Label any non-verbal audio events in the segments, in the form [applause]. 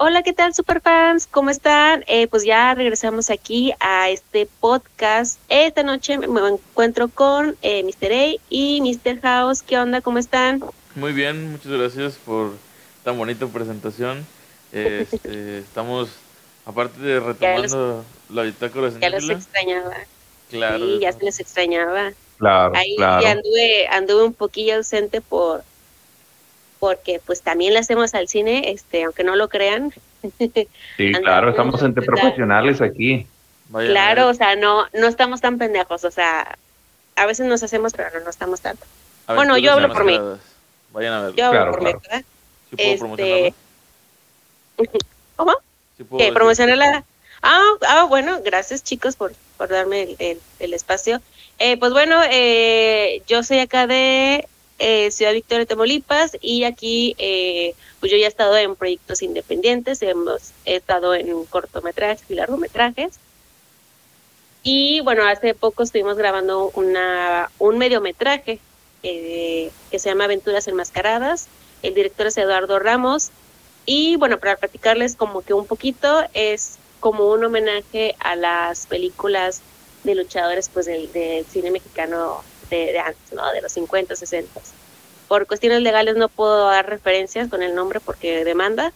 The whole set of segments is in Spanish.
Hola, ¿qué tal, superfans? ¿Cómo están? Eh, pues ya regresamos aquí a este podcast. Esta noche me encuentro con eh, Mr. A y Mr. House. ¿Qué onda? ¿Cómo están? Muy bien, muchas gracias por tan bonita presentación. Este, [laughs] estamos, aparte de retomando la bitácora Ya los extrañaba. Claro. Sí, ya se les extrañaba. Claro, Ahí claro. anduve, anduve un poquillo ausente por porque pues también le hacemos al cine, este, aunque no lo crean. Sí, [laughs] claro, estamos entre profesionales aquí. Vayan a claro, ver- o sea, no, no estamos tan pendejos, o sea, a veces nos hacemos, pero no, no estamos tanto. ver, bueno, yo hablo por mí. Vayan a ver. Yo Claro, por claro. mi ¿verdad? ¿Sí puedo este, promocionarla? [laughs] ¿Cómo? ¿Sí puedo. ¿Promocionarla? Ah, ah, bueno, gracias chicos por, por darme el, el- el espacio. Eh, pues bueno, eh, yo soy acá de eh, Ciudad Victoria, Tamaulipas, y aquí eh, pues yo ya he estado en proyectos independientes, hemos he estado en cortometrajes y largometrajes. Y bueno, hace poco estuvimos grabando una, un mediometraje eh, que se llama Aventuras Enmascaradas. El director es Eduardo Ramos. Y bueno, para platicarles como que un poquito, es como un homenaje a las películas de luchadores pues del cine mexicano de, de antes, ¿no? De los 50, 60. Por cuestiones legales no puedo dar referencias con el nombre porque demanda,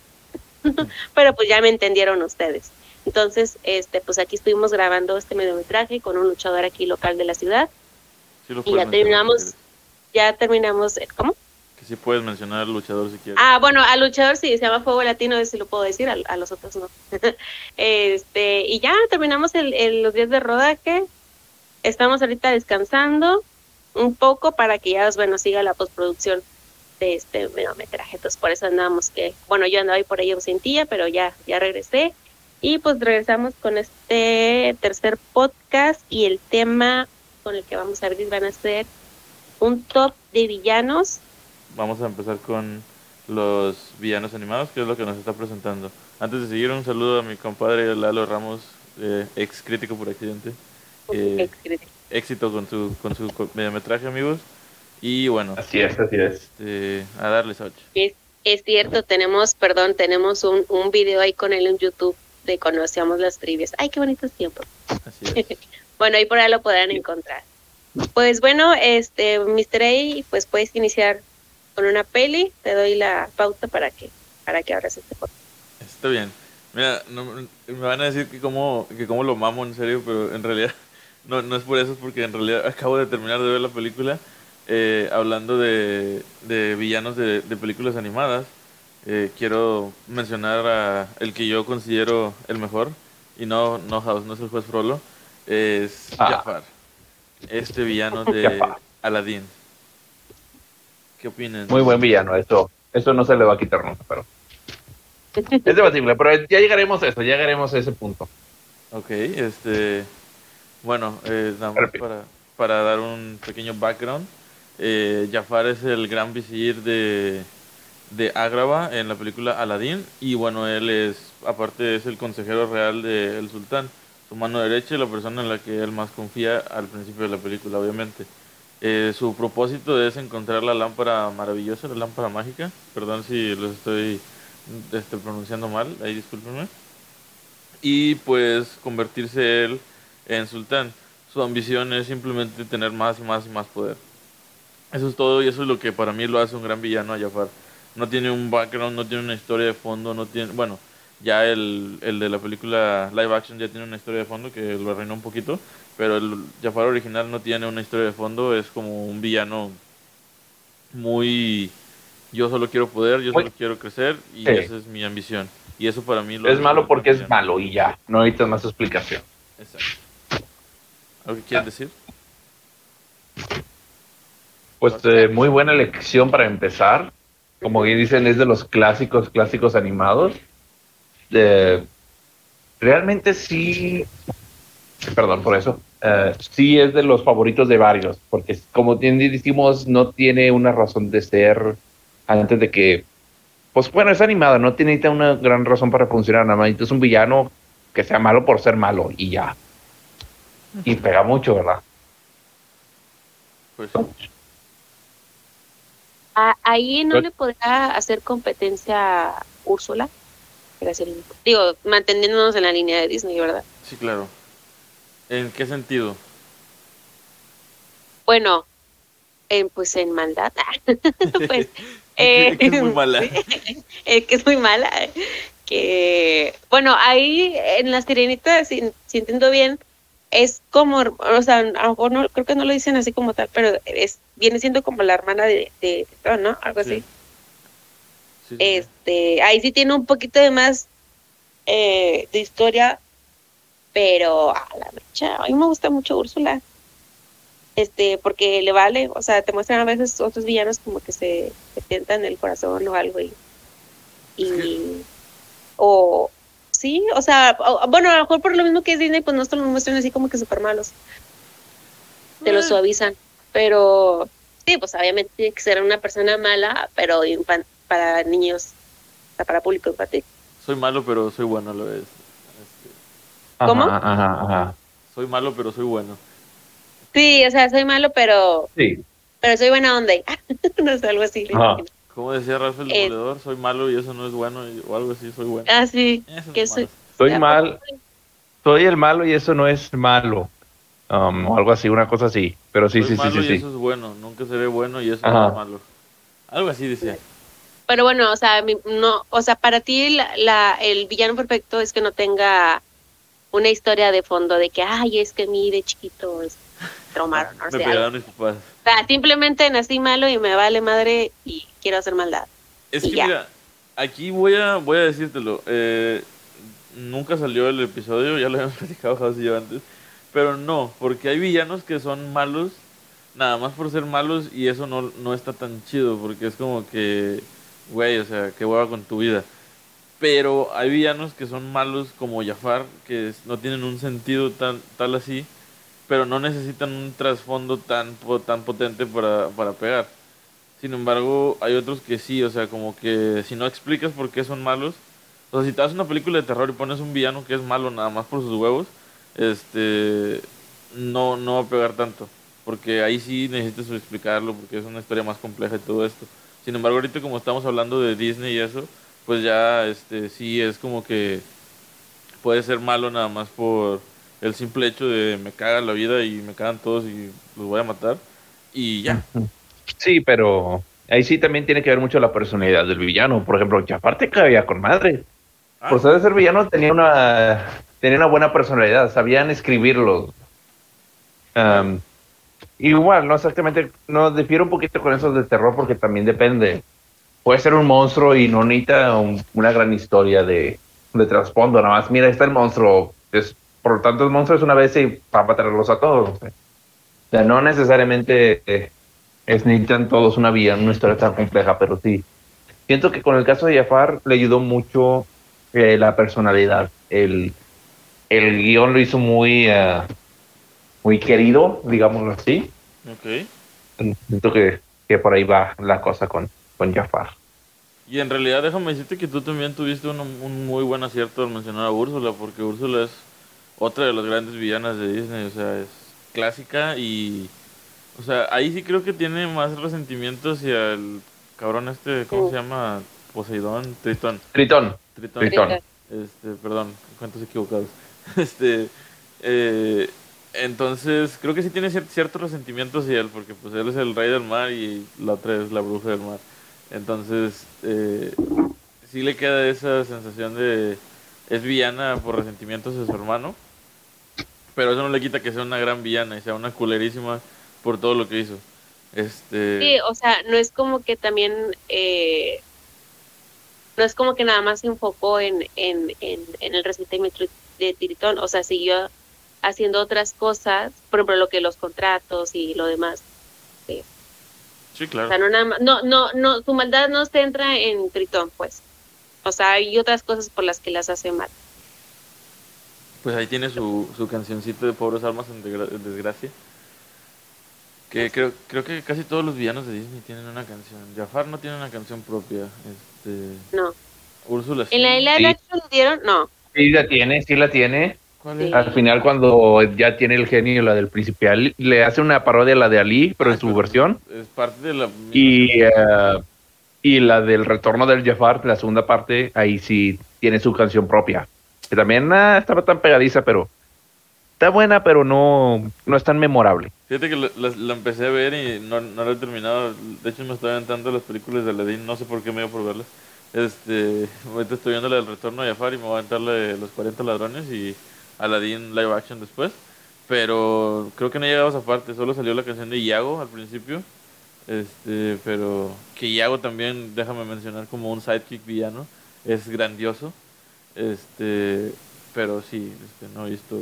[laughs] pero pues ya me entendieron ustedes. Entonces, este, pues aquí estuvimos grabando este mediometraje con un luchador aquí local de la ciudad. Sí lo Y ya terminamos, si ya terminamos, eh, ¿cómo? Que sí puedes mencionar al luchador si quieres. Ah, bueno, al luchador sí, se llama Fuego Latino, ese lo puedo decir, a, a los otros no. [laughs] este, y ya terminamos el, el- los días de rodaje. Estamos ahorita descansando un poco para que ya, bueno, siga la postproducción de este mediometraje. Entonces, por eso andábamos que, bueno, yo andaba ahí por ahí ausentilla, pero ya, ya regresé. Y pues regresamos con este tercer podcast y el tema con el que vamos a abrir van a ser un top de villanos Vamos a empezar con los villanos animados, que es lo que nos está presentando. Antes de seguir, un saludo a mi compadre Lalo Ramos, eh, ex crítico por accidente. Eh, Ex- éxito con su, con su mediometraje, amigos. Y bueno, Así es, así es. este, a darles ocho. Es, es cierto, tenemos, perdón, tenemos un, un video ahí con él en YouTube de Conocíamos las trivias. Ay, qué bonitos tiempos. Así es. [laughs] Bueno, ahí por ahí lo podrán encontrar. Pues bueno, este, Mr. A, pues puedes iniciar con una peli. Te doy la pauta para que, para que abras este podcast. Está bien. Mira, no, me van a decir que cómo, que cómo lo mamo en serio, pero en realidad no, no es por eso, es porque en realidad [laughs] acabo de terminar de ver la película eh, hablando de, de villanos de, de películas animadas. Eh, quiero mencionar a el que yo considero el mejor, y no, no House, no es el juez Frollo, es Ah. Jafar, este villano [laughs] de. Aladdin. ¿Qué opinan? Muy buen villano, eso, eso no se le va a quitar nunca, pero [laughs] es debatible, pero ya llegaremos a eso, ya llegaremos a ese punto. Ok, este. Bueno, eh, nada más para, para dar un pequeño background. Eh, Jafar es el gran visir de, de Ágrava en la película Aladdin. Y bueno, él es, aparte, es el consejero real del sultán. Su mano derecha y la persona en la que él más confía al principio de la película, obviamente. Eh, su propósito es encontrar la lámpara maravillosa, la lámpara mágica. Perdón si los estoy este, pronunciando mal, ahí discúlpenme y pues convertirse él en sultán. Su ambición es simplemente tener más y más y más poder. Eso es todo y eso es lo que para mí lo hace un gran villano a Jafar. No tiene un background, no tiene una historia de fondo, no tiene, bueno, ya el, el de la película live action ya tiene una historia de fondo que lo arruinó un poquito, pero el Jafar original no tiene una historia de fondo, es como un villano muy yo solo quiero poder, yo Muy- solo quiero crecer y Sí. esa es mi ambición. Y eso para mí lo Es malo porque es malo y ya, no necesitas más explicación. Exacto. ¿Algo que quieres decir? Pues eh, muy buena elección para empezar. Como bien dicen, es de los clásicos, clásicos animados. Eh, realmente sí, perdón por eso, eh, sí es de los favoritos de varios, porque como decimos, no tiene una razón de ser antes de que, pues bueno, es animada, no tiene una gran razón para funcionar, nada más es un villano que sea malo por ser malo y ya. Y pega mucho, ¿verdad? Pues A- ahí no Pues- le podrá hacer competencia a Úrsula. Digo, manteniéndonos en la línea de Disney, ¿verdad? Sí, claro. ¿En qué sentido? Bueno, en, pues en maldad. [laughs] pues, [laughs] Es que- es que es muy eh, mala. [laughs] es que es muy mala. Que, bueno, ahí en la sirenita, si, si entiendo bien, es como, o sea, a lo mejor no, creo que no lo dicen así como tal, pero es viene siendo como la hermana de, de Tritón, ¿no? Algo así. Sí. Sí, sí, sí. Este, ahí sí tiene un poquito de más eh, de historia, pero a la mecha, a mí me gusta mucho Úrsula. Este, porque le vale, o sea, te muestran a veces otros villanos como que se, se tientan el corazón o algo y, y o sí, o sea, o- bueno, a lo mejor por lo mismo que es Disney, pues no te los muestran así como que súper malos, te lo Eh. suavizan, pero sí, pues obviamente tiene que ser una persona mala, pero infan- para niños, o sea, para público infantil. Soy malo, pero soy bueno a la vez. ¿Cómo? Ajá, ajá, ajá. soy malo, pero soy bueno. Sí, o sea, soy malo, pero Sí. pero soy buena onda. [laughs] no sé, algo así. Ajá. Como decía Rafael Eh. Demoledor, soy malo y eso no es bueno, y- o algo así, soy bueno. Ah, sí. Que malo. soy, Soy ¿a mal, soy el malo y eso no es malo. Um, o algo así, una cosa así. Pero sí, soy sí, sí, malo sí, y sí. eso es bueno. Nunca seré bueno y eso Ajá. no es malo. Algo así decía. Pero bueno, o sea, mi- no, o sea, para ti la, la- el villano perfecto es que no tenga una historia de fondo de que, ay, es que a mí de chiquito es traumaron, no Me pegaron mis papás. O sea, simplemente nací malo y me vale madre y quiero hacer maldad. Es Y que ya. mira, aquí voy a, voy a decírtelo. eh, nunca salió el episodio, ya lo habíamos [laughs] platicado House y yo antes. Pero no, porque hay villanos que son malos nada más por ser malos y eso no, no está tan chido porque es como que, güey, o sea, qué hueva con tu vida. Pero hay villanos que son malos como Jafar, que no tienen un sentido tan, tal así, pero no necesitan un trasfondo tan, tan potente para, para pegar. Sin embargo, hay otros que sí, o sea, como que si no explicas por qué son malos, o sea, si te das una película de terror y pones un villano que es malo nada más por sus huevos, este, no, no va a pegar tanto, porque ahí sí necesitas explicarlo, porque es una historia más compleja y todo esto. Sin embargo, ahorita como estamos hablando de Disney y eso, pues ya, este, sí es como que puede ser malo nada más por el simple hecho de me caga la vida y me cagan todos y los voy a matar y ya. Sí, pero ahí sí también tiene que ver mucho la personalidad del villano. Por ejemplo, Jafar te caía con madre. Ah. Por ser ser villano tenía una, tenía una buena personalidad, sabían escribirlo. Am, igual, no exactamente, no difiero un poquito con esos de terror porque también depende. Puede ser un monstruo y no necesita un- una gran historia de, de trasfondo, nada más. Mira, está el monstruo, es, por lo tanto el monstruo es una vez y para matarlos a todos. O sea, no necesariamente eh, es necesitan todos una vía, una historia tan compleja, pero sí. Siento que con el caso de Jafar le ayudó mucho eh, la personalidad. El, el guion lo hizo muy, eh, muy querido, digámoslo así. Ok. Siento que, que por ahí va la cosa con, con Jafar. Y en realidad déjame decirte que tú también tuviste un, un muy buen acierto al mencionar a Úrsula, porque Úrsula es otra de las grandes villanas de Disney, o sea, es clásica y... O sea, ahí sí creo que tiene más resentimiento hacia el cabrón este, ¿cómo se llama? Poseidón, Tritón. Tritón. Tritón. Tritón. Este, perdón, cuentos equivocados. [laughs] Este, eh, entonces creo que sí tiene cier- cierto resentimiento hacia él, porque pues él es el rey del mar y la otra es la bruja del mar. Entonces, eh, sí le queda esa sensación de es villana por resentimiento hacia su hermano, pero eso no le quita que sea una gran villana y sea una culerísima por todo lo que hizo. Este, Sí, o sea, no es como que también, eh, no es como que nada más se enfocó en, en, en, en el resentimiento de Tritón, o sea, siguió haciendo otras cosas, por ejemplo, lo que los contratos y lo demás. sí, O claro. sea, no nada más, no, no, no, su maldad no se entra en Tritón, pues. O sea, hay otras cosas por las que las hace mal. Pues ahí tiene su, su cancioncita de Pobres Almas en, Desgracia. Que creo, creo que casi todos los villanos de Disney tienen una canción. Jafar no tiene una canción propia. Este, No. Úrsula sí. En la Sí. action lo dieron, no. Sí la tiene, sí la tiene. ¿Cuál Sí. es? Al final cuando ya tiene el genio, la del príncipe Ali, le hace una parodia a la de Ali, pero Ah, en su versión. Es parte de la... Y, eh, y la del retorno del Jafar, la segunda parte, ahí sí tiene su canción propia. Que también ah, estaba tan pegadiza, pero está buena, pero no, no es tan memorable. Fíjate que la, empecé a ver y no, no la he terminado. De hecho, me estoy aventando las películas de Aladdin, no sé por qué me dio por verlas. Este, ahorita estoy viendo la del retorno de Jafar y me voy a aventar los 40 ladrones y Aladdin live action después. Pero creo que no llegamos a parte, solo salió la canción de Iago al principio. Este, pero que Iago también, déjame mencionar, como un sidekick villano, es grandioso. Este, pero sí, este, no he visto.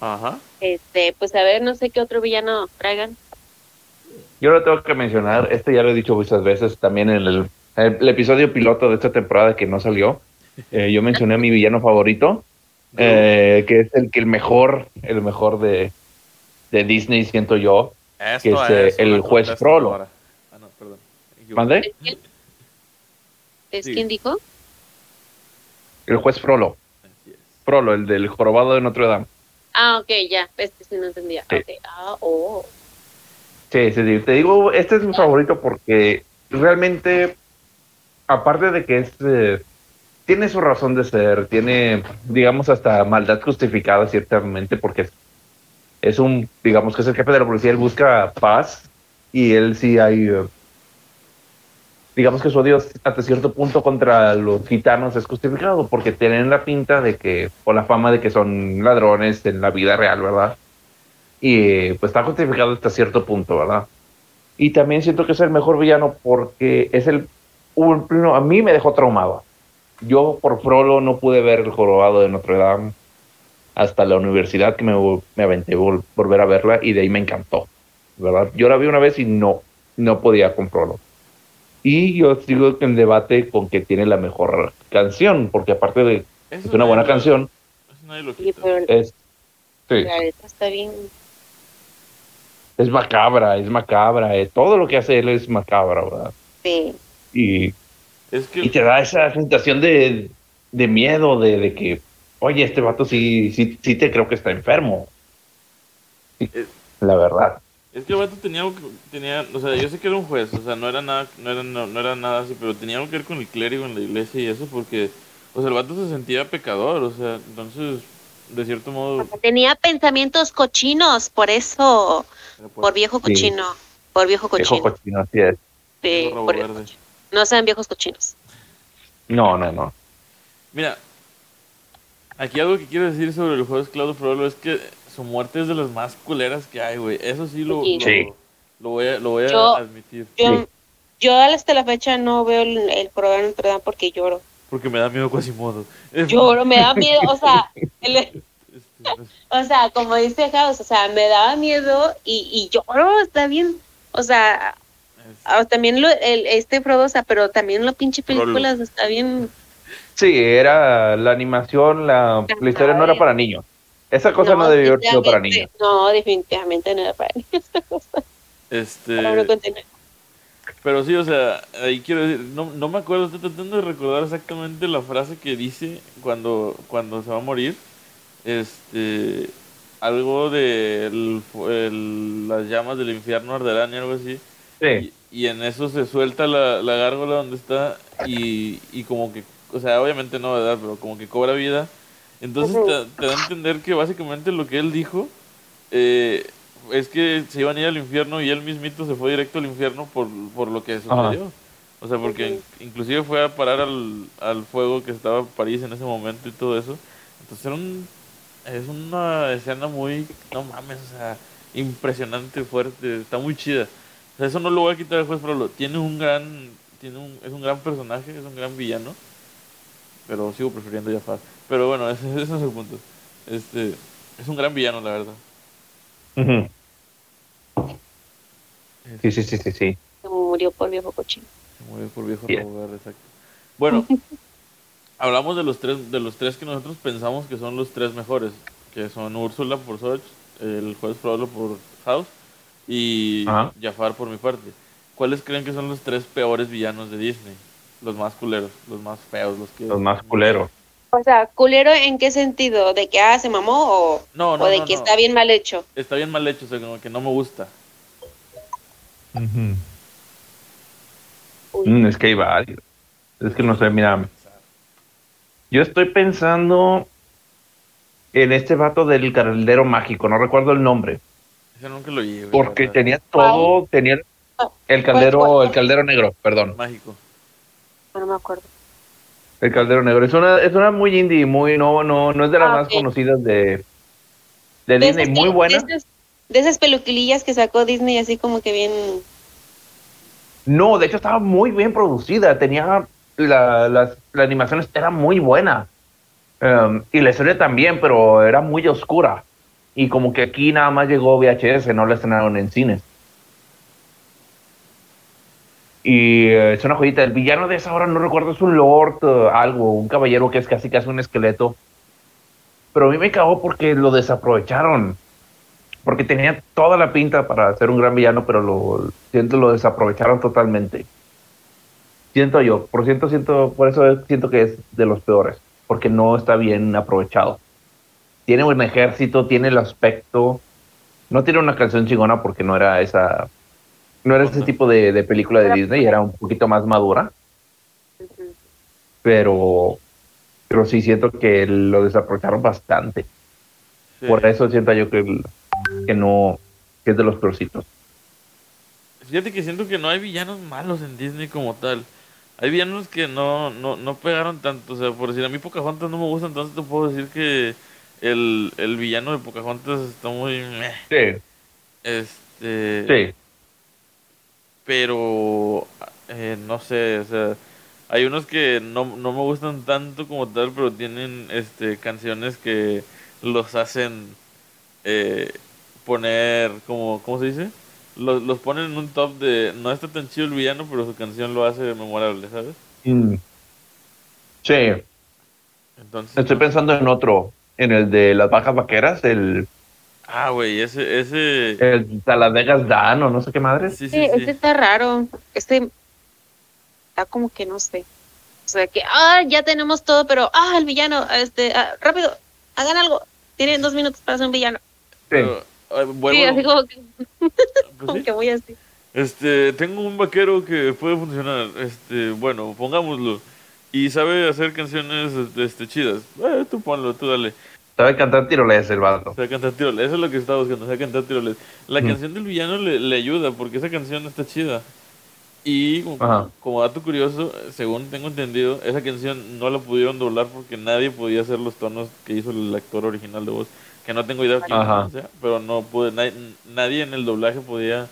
Ajá. Este, pues a ver, no sé qué otro villano traigan. Yo lo tengo que mencionar, este ya lo he dicho muchas veces, también en el, el, episodio piloto de esta temporada que no salió. Eh, yo mencioné a mi villano favorito, [laughs] eh, que es el que el mejor, el mejor de, de Disney, siento yo, que es eh, el juez Frollo. Ah, no, perdón. ¿Mande? ¿Es quién dijo? El juez Frollo. Frollo, el del jorobado de Notre Dame. Ah, ok, ya, este sí no entendía. Sí. Ah, oh. Sí, sí, te digo, este es mi favorito porque realmente, aparte de que es eh, tiene su razón de ser, tiene, digamos, hasta maldad justificada ciertamente, porque es, un, digamos que es el jefe de la policía, él busca paz y él sí hay, eh, digamos que su odio hasta cierto punto contra los gitanos es justificado, porque tienen la pinta de que, o la fama de que son ladrones en la vida real, ¿verdad? Y pues está justificado hasta cierto punto, ¿verdad? Y también siento que es el mejor villano porque es el, a mí me dejó traumado yo por Frollo no pude ver el jorobado de Notre Dame hasta la universidad que me, me aventé volver a verla y de ahí me encantó, ¿verdad? Yo la vi una vez y no, no podía con Frollo. Y yo sigo en debate con que tiene la mejor canción, porque aparte de es una buena canción, es, sí. está bien. Es macabra, es macabra, eh, todo lo que hace él es macabra, ¿verdad? Sí. Y y te da esa sensación de, miedo, de, que, oye, este vato sí, sí, sí te creo que está enfermo. Eh, la verdad. Es que el vato tenía tenía, o sea, yo sé que era un juez, o sea, no era nada, no era, no, era nada así, pero tenía algo que ver con el clérigo en la iglesia y eso porque, o sea, el vato se sentía pecador, o sea, entonces, de cierto modo... Tenía pensamientos cochinos, por eso, por, viejo cochino, por viejo cochino. Viejo cochino, así es. Sí, por no sean viejos cochinos. No, no, no. Mira, aquí algo que quiero decir sobre el juego de Claudio Frollo es que su muerte es de las más culeras que hay, güey. Eso sí lo, lo, voy a, lo voy a admitir. Yo, yo hasta la fecha no veo el, programa en Notre porque lloro. Porque me da miedo Quasimodo. Lloro, me da miedo, o sea, [laughs] este, pues. o sea, como dice House, o sea, me daba miedo y, y lloro, está bien. O sea, también lo, el, este Frodo, pero también la pinche películas está bien. Sí, era la animación, la, la historia no era para niños. Esa cosa no, debió haber sido para niños. No, definitivamente no era para niños. Este. Pero sí, o sea, ahí quiero decir, no, no me acuerdo, estoy tratando de recordar exactamente la frase que dice cuando, cuando se va a morir. Este. Algo de las llamas del infierno arderán y algo así. Y, en eso se suelta la, la gárgola donde está y, y, como que, o sea, obviamente no, ¿verdad? Pero como que cobra vida. Entonces te, da a entender que básicamente lo que él dijo eh, es que se iban a ir al infierno y él mismito se fue directo al infierno por, por lo que sucedió. O sea, porque inclusive fue a parar al, al fuego que estaba en París en ese momento y todo eso. Entonces era un, es una escena muy, no mames, o sea, impresionante, fuerte, está muy chida eso no lo voy a quitar al juez lo Tiene un gran. Tiene un, es un gran personaje, es un gran villano. Pero sigo prefiriendo Jafar. Pero bueno, ese, ese, es el punto. Este, es un gran villano, la verdad. Sí, sí, sí, sí, sí. Se murió por viejo cochino. Se murió por viejo yeah. exacto. Bueno, [laughs] hablamos de los tres, de los tres que nosotros pensamos que son los tres mejores, que son Úrsula por Soch, el juez Frollo por House y Jafar por mi parte. ¿Cuáles creen que son los tres peores villanos de Disney? Los más culeros, los más feos, los que... Los más culeros. O sea, culero en qué sentido? ¿De que ah, se mamó o, no, o de que está bien mal hecho? Está bien mal hecho, o sea, como que no me gusta. Mm, es que hay varios. Es que no sé, mira. Yo estoy pensando en este vato del caldero mágico, no recuerdo el nombre. Ese nunca lo llevo. Porque tenía todo, tenía el caldero, el caldero negro, perdón. Mágico. No me acuerdo. El caldero negro. Es una, es una muy indie, muy, no, no, no es de las Ah, más conocidas de, de De Disney, esas muy buena. De esas, de esas peluquilillas que sacó Disney, así como que bien. No, de hecho estaba muy bien producida, tenía la, las- la animación era muy buena. Um, y la historia también, pero era muy oscura. Y como que aquí nada más llegó VHS, no la estrenaron en cines. Y eh, es una joyita. El villano de esa hora no recuerdo, es un lord, eh, algo, un caballero que es casi casi un esqueleto. Pero a mí me cagó porque lo desaprovecharon. Porque tenía toda la pinta para ser un gran villano, pero lo siento lo desaprovecharon totalmente. Siento yo, por ciento siento, por eso siento que es de los peores, porque no está bien aprovechado. Tiene un ejército, tiene el aspecto, no tiene una canción chingona porque no era esa, no era ese tipo de, de película de Disney, era un poquito más madura, pero, pero sí siento que lo desaprovecharon bastante. Sí. Por eso siento yo que, que no, que es de los peorcitos. Fíjate que siento que no hay villanos malos en Disney como tal. Hay villanos que no, no, no pegaron tanto. O sea, por decir, a mí Pocahontas no me gusta, entonces te puedo decir que el, el villano de Pocahontas está muy... meh. Sí, Este... sí. Pero... eh, no sé, o sea... Hay unos que no, no me gustan tanto como tal, pero tienen este canciones que los hacen eh, poner como... ¿Cómo se dice? Los, los ponen en un top de... No está tan chido el villano, pero su canción lo hace memorable, ¿sabes? Mm. Sí, Entonces... estoy no- pensando en otro, en el de las bajas vaqueras, el, Ah, güey, ese... ese... el Talavegas Dan o no sé qué madre. Sí, Sí, sí, este sí. está raro. Este está como que no sé. O sea que, ah, ya tenemos todo, pero, ah, el villano, este, ah, rápido, hagan algo. Tienen dos minutos para ser un villano. Pero, eh, vuelvo- sí, así como que, pues [laughs] como sí. que muy así. Este, tengo un vaquero que puede funcionar. Este, bueno, pongámoslo. Y sabe hacer canciones este, chidas. Eh, tú ponlo, tú dale. Sabe cantar tiroles el vato. Sabe cantar tiroles. Eso es lo que estaba buscando, sabe cantar tiroles. La Ujú. canción del villano le, le ayuda porque esa canción está chida. Y como, como dato curioso, según tengo entendido, esa canción no la pudieron doblar porque nadie podía hacer los tonos que hizo el actor original de voz. Que no tengo idea quién sea, pero no pude, nadie, nadie en el doblaje podía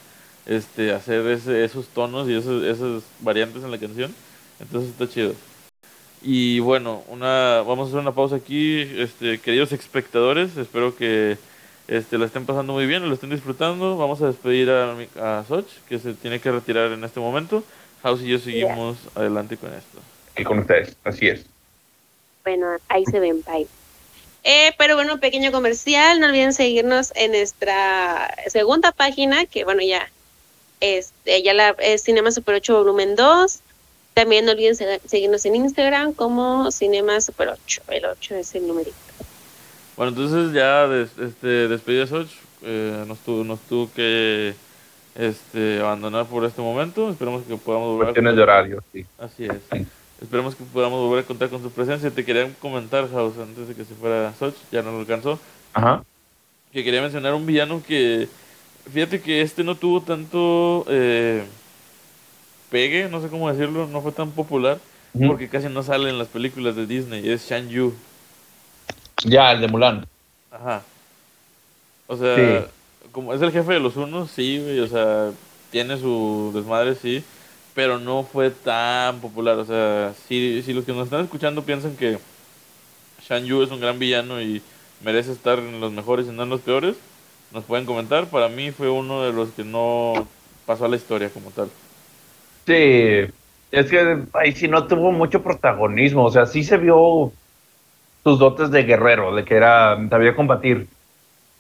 este, hacer ese, esos tonos y esos, esas variantes en la canción. Entonces está chido. Y bueno, una, vamos a hacer una pausa aquí, este, queridos espectadores, espero que este, lo estén pasando muy bien, lo estén disfrutando. Vamos a despedir a, mi- a Soch, que se tiene que retirar en este momento. House y yo seguimos adelante con esto. Y con ustedes, así es. Bueno, ahí se ven, bye. Eh, pero bueno, pequeño comercial, no olviden seguirnos en nuestra segunda página, que bueno, ya este, ya la es Cinema Super 8 volumen 2. También no olviden se- seguirnos en Instagram como Cinema Super 8. El 8 es el numerito. Bueno, entonces ya des- este, despedida Soch, eh, nos, tuvo, nos tuvo que este, abandonar por este momento. Esperemos que podamos volver a Cuestiones de horario, sí. Así es. Esperemos que podamos volver a contar con su presencia. Te quería comentar, House, antes de que se fuera Soch, ya no lo alcanzó, Ajá. que quería mencionar un villano que, fíjate que este no tuvo tanto eh, pegue, no sé cómo decirlo, no fue tan popular, porque casi no sale en las películas de Disney, es Shan Yu. Ya, el de Mulan. Ajá. O sea, Sí. como es el jefe de los unos, sí, güey, o sea, tiene su desmadre, sí, pero no fue tan popular. O sea, si, si los que nos están escuchando piensan que Shan Yu es un gran villano y merece estar en los mejores y no en los peores, nos pueden comentar. Para mí fue uno de los que no pasó a la historia como tal. Sí, es que ahí sí no tuvo mucho protagonismo, o sea, sí se vio sus dotes de guerrero, de que era, sabía combatir,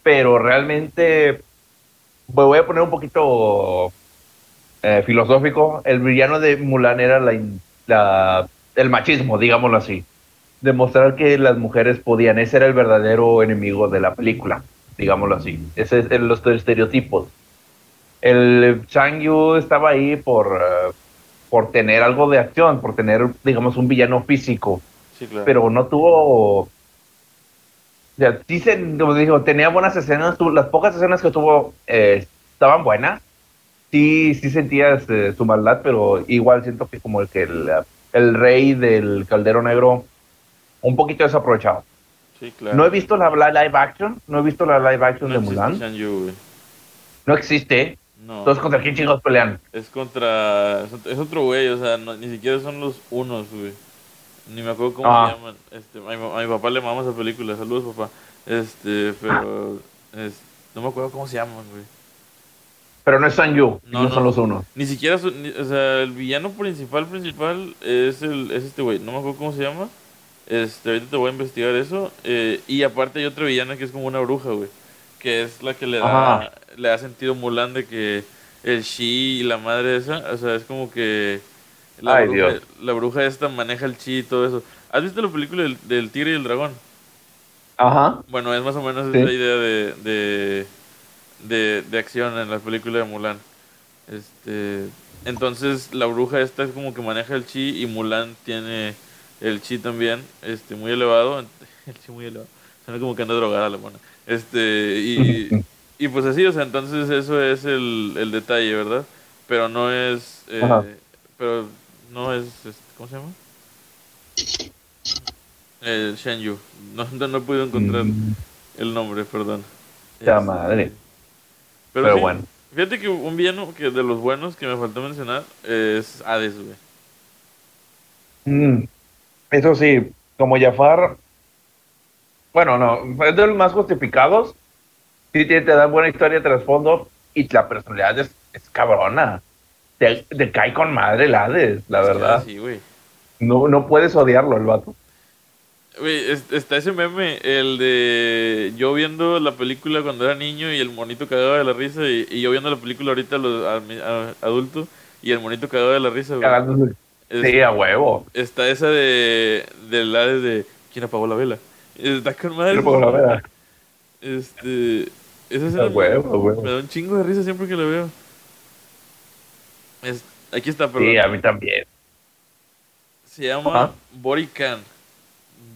pero realmente me voy a poner un poquito eh, filosófico, el villano de Mulan era la, el machismo, digámoslo así, demostrar que las mujeres podían, ese era el verdadero enemigo de la película, digámoslo así, ese es el- los estereotipos. El Chang Yu estaba ahí por, eh, por tener algo de acción, por tener, digamos, un villano físico. Sí, claro. pero no tuvo. O sea, sí se, como digo, tenía buenas escenas. las pocas escenas que tuvo eh, estaban buenas. Sí, sí sentías eh, su maldad, pero igual siento que como el que el, el rey del caldero negro, un poquito desaprovechado. Sí, claro. No he visto la, la live action, no he visto la live action No de Mulan. Yu. No existe. No. Entonces, ¿contra quién chingos pelean? Es contra. Es otro güey, o sea, no- ni siquiera son los unos, güey. Ni me acuerdo cómo Ah. se llaman. Este, a, mi, a mi papá le mama esa película. Saludos, papá. Este, pero. es- no me acuerdo cómo se llaman, güey. Pero no es San Yu, No, no, no. son los unos. Ni siquiera. son- ni- o sea, el villano principal, principal es, el, es este güey. No me acuerdo cómo se llama. Este, ahorita te voy a investigar eso. Eh, y aparte hay otra villana que es como una bruja, güey. Que es la que le da, Ajá. Le da sentido Mulan de que el Shi y la madre esa, o sea, es como que la, Ay, bruja, Dios. la bruja esta maneja el Chi y todo eso. ¿Has visto la película del, del tigre y el dragón? Ajá. Bueno, es más o menos Sí. esa idea de, de, de, de acción en la película de Mulan. Este, entonces la bruja esta es como que maneja el chi y Mulan tiene el chi también, este, muy elevado. [laughs] El chi muy elevado. Suena como que anda drogada la. Este, y, [laughs] y pues así, o sea, entonces eso es el, el detalle, ¿verdad? Pero no es, eh, pero no es, este, ¿cómo se llama? El Shen Yu. No, no, no he podido encontrar Mm, el nombre, perdón. Ya Este, madre. Pero, Pero sí, bueno. Fíjate que un villano que de los buenos que me faltó mencionar es Hades, güey. Mm, Eso sí, como Jafar, bueno, no, es de los más justificados. Sí, te, te da buena historia de trasfondo y la personalidad es, es cabrona. Te, te cae con madre el Hades, la verdad. Sí, güey. No, no puedes odiarlo, el vato. Güey, es- está ese meme, el de yo viendo la película cuando era niño y el monito cagaba de la risa y, y yo viendo la película ahorita los, a, a- adulto y el monito cagaba de la risa, güey. Es- Sí, a huevo. Está esa de del Hades de ¿Quién apagó la vela? Está con madre. Pero, la verdad, Este, esa escena me- huevo. Me da un chingo de risa siempre que la veo. Es- aquí está, perdón. Sí, a mí también. Se llama Ajá. Body Can.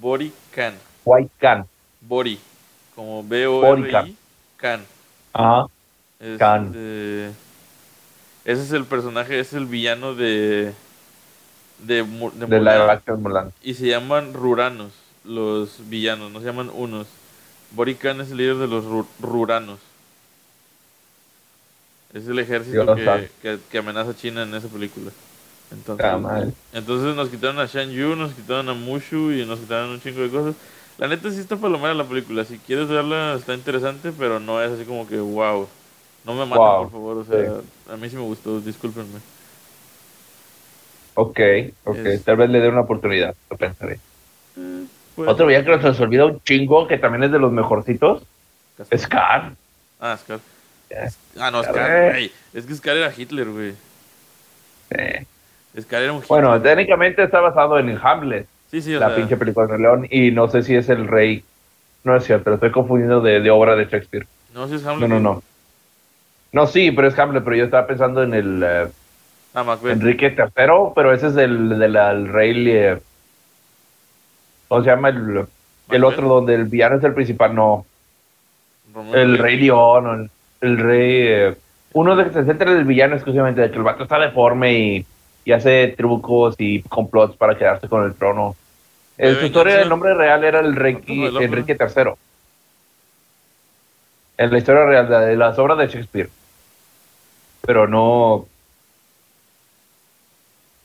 Body Can. White Can. Body. Como B-O-R-I. Can. Ajá. Este, Can. ese es el personaje, es el villano de. De, de De Mulan. live action Mulan. Y se llaman Ruranos, los villanos, no se llaman unos. Body Can es el líder de los Ru- Ruranos. Es el ejército que, sabe. que, que amenaza a China en esa película. Entonces, Ah, entonces nos quitaron a Shan Yu, nos quitaron a Mushu y nos quitaron un chingo de cosas. La neta sí está palomera la película. Si quieres verla está interesante, pero no es así como que wow. No me maten, Wow. por favor. O sea, a mí sí me gustó, discúlpenme. Ok, ok. Es- Tal vez le dé una oportunidad, lo pensaré. Pues, Otro villano que se nos olvida un chingo, que también es de los mejorcitos. Scar. Ah, Scar. Ah, no, Scar, Eh. güey. Es que Scar era Hitler, güey. Eh, Scar era un Hitler. Bueno, técnicamente está basado en Hamlet, sí, sí, o la sea, pinche película de León, y no sé si es el rey. No es cierto, lo estoy confundiendo de, de obra de Shakespeare. No, sí es No, Hamlet. no, no. No, sí, pero es Hamlet, pero yo estaba pensando en el eh, Ah. Enrique III, pero ese es del, del el rey. eh, ¿Cómo se llama? El, el otro donde el villano es el principal, no. El rey León, el, el rey. eh, uno de que se centra en el villano exclusivamente, de que el vato está deforme y, y hace trucos y complots para quedarse con el trono. En ¿De su historia, venganza? el nombre real era el rey del. Enrique III. En la historia real de, de las obras de Shakespeare. Pero no.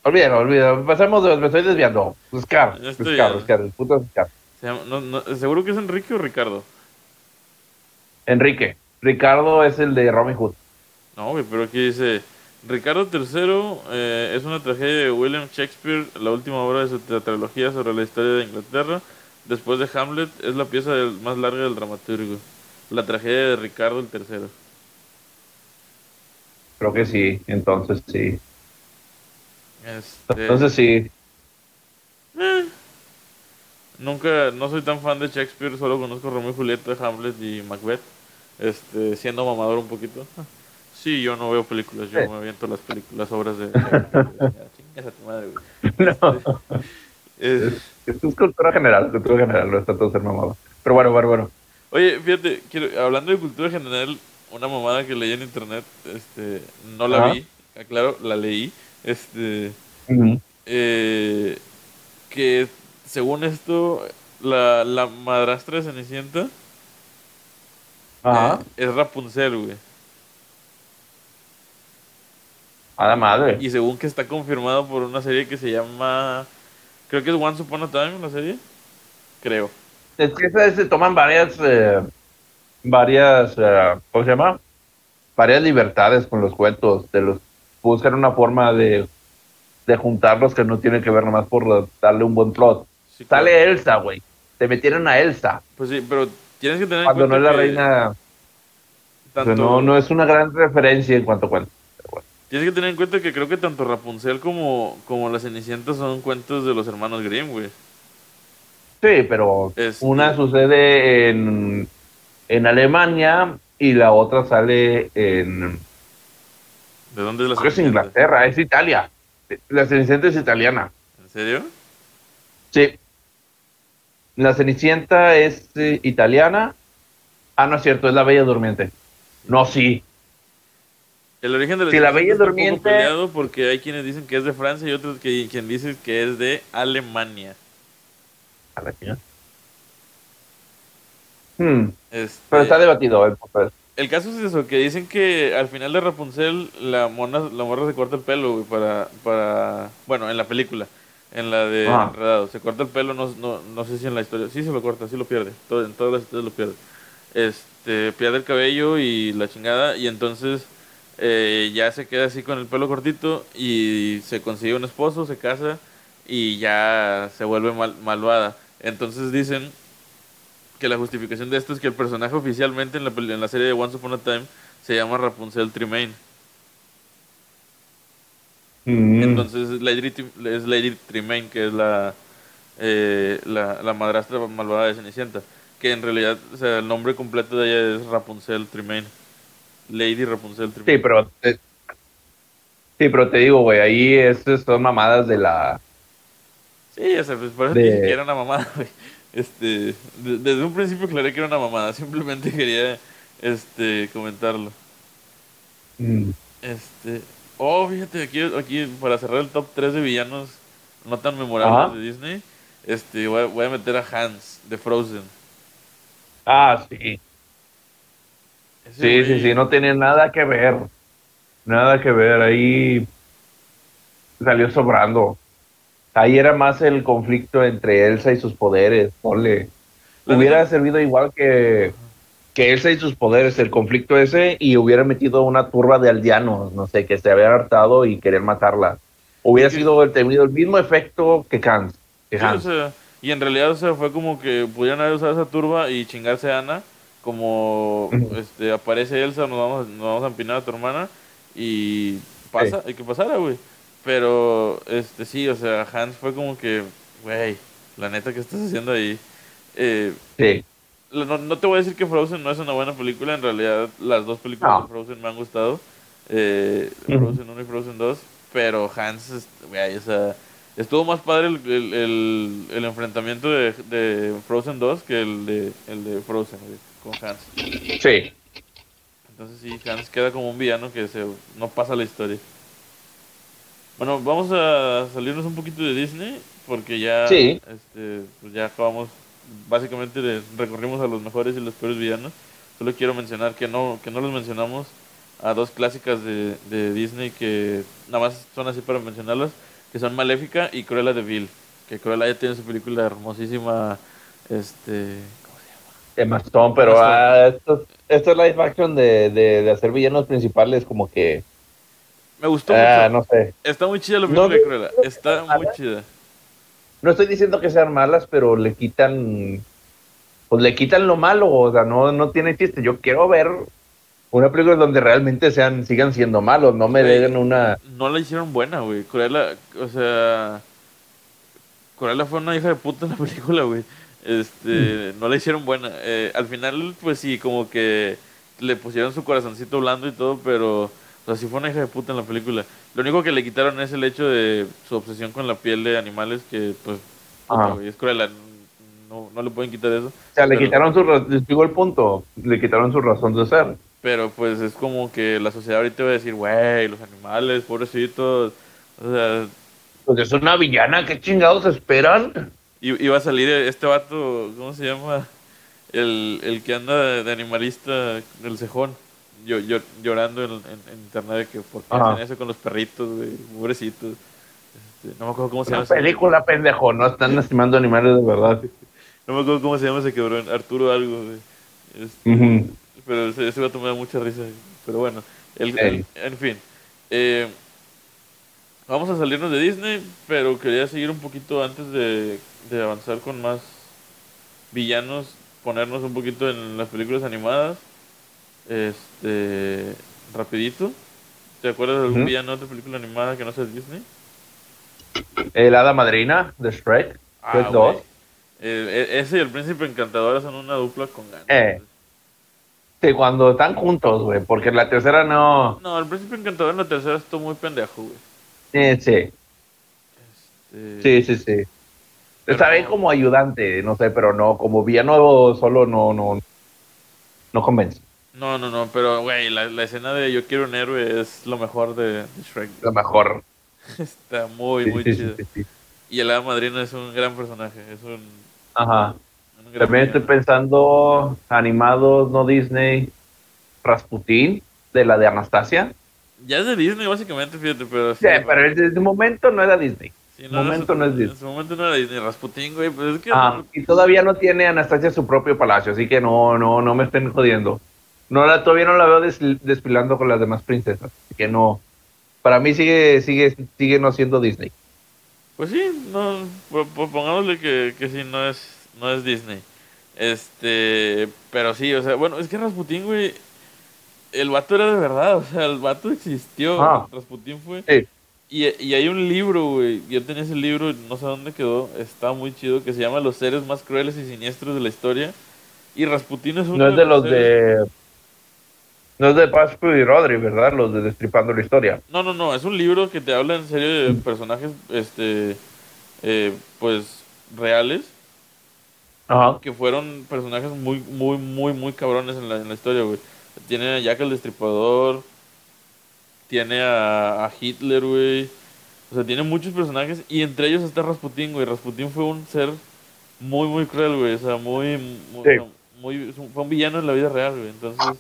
Olvídalo, olvídalo. Pasemos, de- me estoy desviando. Scar, Ya estoy Scar, ya. Scar, el puto no, no, ¿Seguro que es Enrique o Ricardo? Enrique. Ricardo es el de Robin Hood. No, pero aquí dice... Ricardo III eh, es una tragedia de William Shakespeare, la última obra de su tetralogía sobre la historia de Inglaterra. Después de Hamlet, es la pieza del- más larga del dramaturgo. La tragedia de Ricardo el III. Creo que sí, entonces sí. Este, Entonces sí. eh, nunca, no soy tan fan de Shakespeare, solo conozco Romeo y Julieta, Hamlet y Macbeth. Este, siendo mamador un poquito. Sí, yo no veo películas, yo me aviento las películas, las obras de Shakespeare. güey. Ya, chingas a tu madre, güey. No. Es, es, cultura general, cultura general, no está todo ser mamado. Pero bueno, bueno, bueno. Oye, fíjate, quiero, hablando de cultura general, una mamada que leí en internet, este, no la vi, aclaro, la leí, este, eh, que según esto, la, la madrastra de Cenicienta Ajá. Eh, es Rapunzel, güey. A la madre. Y según que está confirmado por una serie que se llama. Creo que es Once Upon a Time, la serie. Creo. Es que se toman varias. Eh, varias. Eh, ¿Cómo se llama? Varias libertades con los cuentos. De los, buscan una forma de, de juntarlos que no tiene que ver nomás por darle un buen plot. Sale Elsa, güey. Te metieron a Elsa. Pues sí, pero tienes que tener en cuenta. Cuando no es la reina. no, no es una gran referencia en cuanto a cuentos. Tienes que tener en cuenta que creo que tanto Rapunzel como, como La Cenicienta son cuentos de los hermanos Grimm, güey. Sí, pero este una sucede en, en Alemania y la otra sale en... ¿De dónde es la Cenicienta? Es Inglaterra, es Italia. La Cenicienta es italiana. ¿En serio? Sí. La Cenicienta es eh, italiana. Ah, no es cierto, es la Bella Durmiente. No, sí. El origen de la, si la Bella Durmiente. peleado porque hay quienes dicen que es de Francia y otros que quien dicen que es de Alemania. Alemania. Hmm. Este, Pero está debatido el papel. El caso es eso, que dicen que al final de Rapunzel la mona, la morra se corta el pelo, para, para, bueno, en la película, en la de Enredado, se corta el pelo, no, no, no sé si en la historia, sí se lo corta, sí lo pierde, todo, en todas las historias lo pierde. Este, pierde el cabello y la chingada, y entonces eh, ya se queda así con el pelo cortito y se consigue un esposo, se casa y ya se vuelve malvada. Entonces dicen que la justificación de esto es que el personaje oficialmente en la, en la serie de Once Upon a Time se llama Rapunzel Tremaine. Mm. Entonces Lady, es Lady Tremaine, que es la, eh, la, la, madrastra malvada de Cenicienta. Que en realidad, o sea, el nombre completo de ella es Rapunzel Tremaine. Lady Rapunzel Sí, pero te, sí, pero te digo, güey, ahí estas son mamadas de la... Sí, o sea, pues por eso que era una mamada, güey. Este, desde un principio aclaré que era una mamada, simplemente [laughs] quería este comentarlo. Mm. Este, oh, fíjate, aquí, aquí para cerrar el top 3 de villanos no tan memorables de Disney, este, voy a, voy a meter a Hans de Frozen. Ah, sí sí, sí, sí, no tiene nada que ver. Nada que ver. Ahí salió sobrando. Ahí era más el conflicto entre Elsa y sus poderes. Ponle. Hubiera servido igual que, que Elsa y sus poderes, el conflicto ese, y hubiera metido una turba de aldeanos, no sé, que se habían hartado y querer matarla. Hubiera sido el, tenido el mismo efecto que Hans. y en realidad, o sea, fue como que pudieran haber usado esa turba y chingarse a Ana como este aparece Elsa, nos vamos, nos vamos a empinar a tu hermana y pasa, hay que pasara, güey. Pero, este, sí, o sea, Hans fue como que, güey, la neta que estás haciendo ahí. Eh, sí. No, te voy a decir que Frozen no es una buena película, en realidad las dos películas de Frozen me han gustado, eh, Frozen 1 y Frozen 2, pero Hans, güey, o sea, estuvo más padre el, el, el, enfrentamiento de, de, Frozen 2 que el de, el de Frozen, güey con Hans. Sí. Entonces sí, Hans queda como un villano que se, no pasa la historia. Bueno, vamos a salirnos un poquito de Disney porque ya, este, pues ya acabamos, básicamente recorrimos a los mejores y los peores villanos. Solo quiero mencionar que no, que no los mencionamos a dos clásicas de, de Disney que nada más son así para mencionarlas, que son Maléfica y Cruella de Vil. Que Cruella ya tiene su película hermosísima, este, Emma Stone, pero ah, esto, esto es live action de, de, hacer villanos principales como que... Me gustó ah, No sé. Está muy chida la película de Cruella. Está muy chida. No estoy diciendo que sean malas, pero le quitan... Pues le quitan lo malo, o sea, no, no tiene chiste. Yo quiero ver una película donde realmente sean sigan siendo malos, no me den una... No la hicieron buena, güey. Cruella, o sea... Cruella fue una hija de puta en la [laughs] película, güey. Este, no la hicieron buena. Eh, al final, pues sí, como que le pusieron su corazoncito blando y todo, pero o sí fue una hija de puta en la película. Lo único que le quitaron es el hecho de su obsesión con la piel de animales, que pues Ajá. es Cruella, no, no le pueden quitar eso. O sea, le Pero- quitaron su, ra- les digo el punto, le quitaron su razón de ser. Pero pues es como que la sociedad ahorita va a decir, güey, los animales, pobrecitos. O sea, Pues es una villana, ¿qué chingados esperan? i- iba a salir este vato, ¿cómo se llama? El, el que anda de, de animalista, el cejón, yo, yo, llorando en, en- en internet de que por qué Ajá. hacen eso con los perritos, güey, pobrecitos. Este, no me acuerdo cómo se llama. Una ese- película, pendejo, no están lastimando animales de verdad. [laughs] No me acuerdo cómo se llama ese cabrón, Arturo algo, güey. Este. Pero ese, ese vato me da mucha risa. Pero bueno, el- en fin. Eh, vamos a salirnos de Disney, pero quería seguir un poquito antes de, de avanzar con más villanos, ponernos un poquito en las películas animadas. Este, rapidito. ¿Te acuerdas de algún Ujú. villano de otra película animada que no sea Disney? El hada madrina de Shrek. Shrek 2. güey. El- e- ese y el príncipe encantador son una dupla con ganas. Eh. Sí, cuando están juntos, güey, porque en la tercera no. No, el príncipe encantador en la tercera estuvo muy pendejo, güey. Eh, sí, Este, sí, sí, sí. Pero Está bien como ayudante, no sé, pero no, como villano solo no, no, no convence. No, no, no, pero, güey, la, la escena de Yo quiero un héroe es lo mejor de, de Shrek. Lo mejor. [laughs] Está muy, Sí, muy sí, chido. sí. Y el hada madrina es un gran personaje, es un, Ajá. un gran También estoy pensando animados, no Disney, Rasputín, de la de Anastasia. Ya es de Disney, básicamente, fíjate, pero... Sí, pero en ese momento no era Disney. sí, en momento no es Disney. En su momento no era Disney, Rasputín, güey, pues es que... Ah, y todavía no tiene Anastasia su propio palacio, así que no, no, no me estén jodiendo. No la, todavía no la veo des- desfilando con las demás princesas, así que no. Para mí sigue, sigue, sigue no siendo Disney. Pues sí, no, po- pongámosle que, que sí, no es, no es Disney. Este, pero sí, o sea, bueno, es que Rasputín, güey, el vato era de verdad, o sea, el vato existió, Ah. Rasputín fue. Sí. Y, y hay un libro, güey, yo tenía ese libro, no sé dónde quedó, está muy chido, que se llama Los seres más crueles y siniestros de la historia. Y Rasputín es uno No es de los seres- de. No es de Pascu y Rodri, ¿verdad? Los de Destripando la Historia. No, no, no, es un libro que te habla en serio de personajes, este, eh, pues, reales. Ajá. que fueron personajes muy, muy, muy, muy cabrones en la, en la historia, güey. Tiene a Jack el Destripador, tiene a, a Hitler, güey. O sea, tiene muchos personajes y entre ellos está Rasputín, güey. Rasputín fue un ser muy, muy cruel, güey. O sea, muy, muy, Sí. muy- fue un villano en la vida real, güey. Entonces,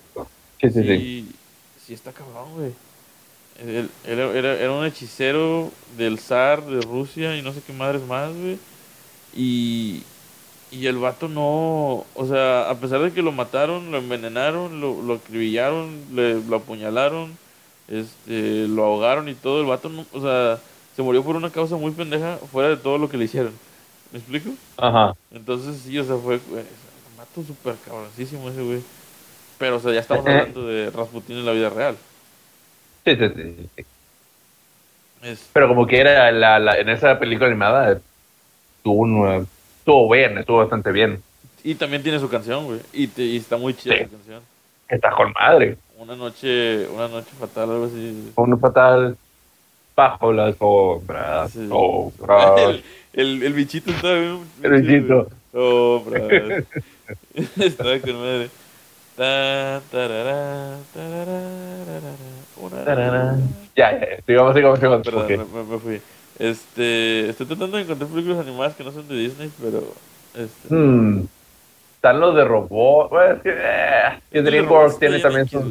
Sí, sí, sí. sí, está cabrón, güey. Él- Era, era, era un hechicero del zar de Rusia y no sé qué madres más, güey. Y, y el vato no, o sea, a pesar de que lo mataron, lo envenenaron, lo, lo acribillaron, le, lo apuñalaron, este, lo ahogaron y todo, el vato no, o sea, se murió por una causa muy pendeja fuera de todo lo que le hicieron. ¿Me explico? Ajá. Entonces sí, o sea, fue güey, un vato súper cabroncísimo ese güey. Pero, o sea, ya estamos Eh. hablando de Rasputin en la vida real. Sí, sí, sí, sí. Es, Pero como que era la, la- en esa película animada, estuvo, estuvo bien, estuvo bastante bien. y también tiene su canción, güey. Y, te- y está muy chida Sí. la canción. Está con madre. Una noche, una noche fatal, algo así. Un fatal bajo las sombras. Sí. sombras. [laughs] El, el, el bichito está bien. El bichito. Sombras. [laughs] Estaba con madre. Ya, ya. Sigamos, sigamos, sigamos. Perdón, porque- me, me- fui. Este, estoy tratando de encontrar películas animadas que no son de Disney, pero este, Hmm. Están los de robot. Bueno, es que, eh, y DreamWorks tiene también sus-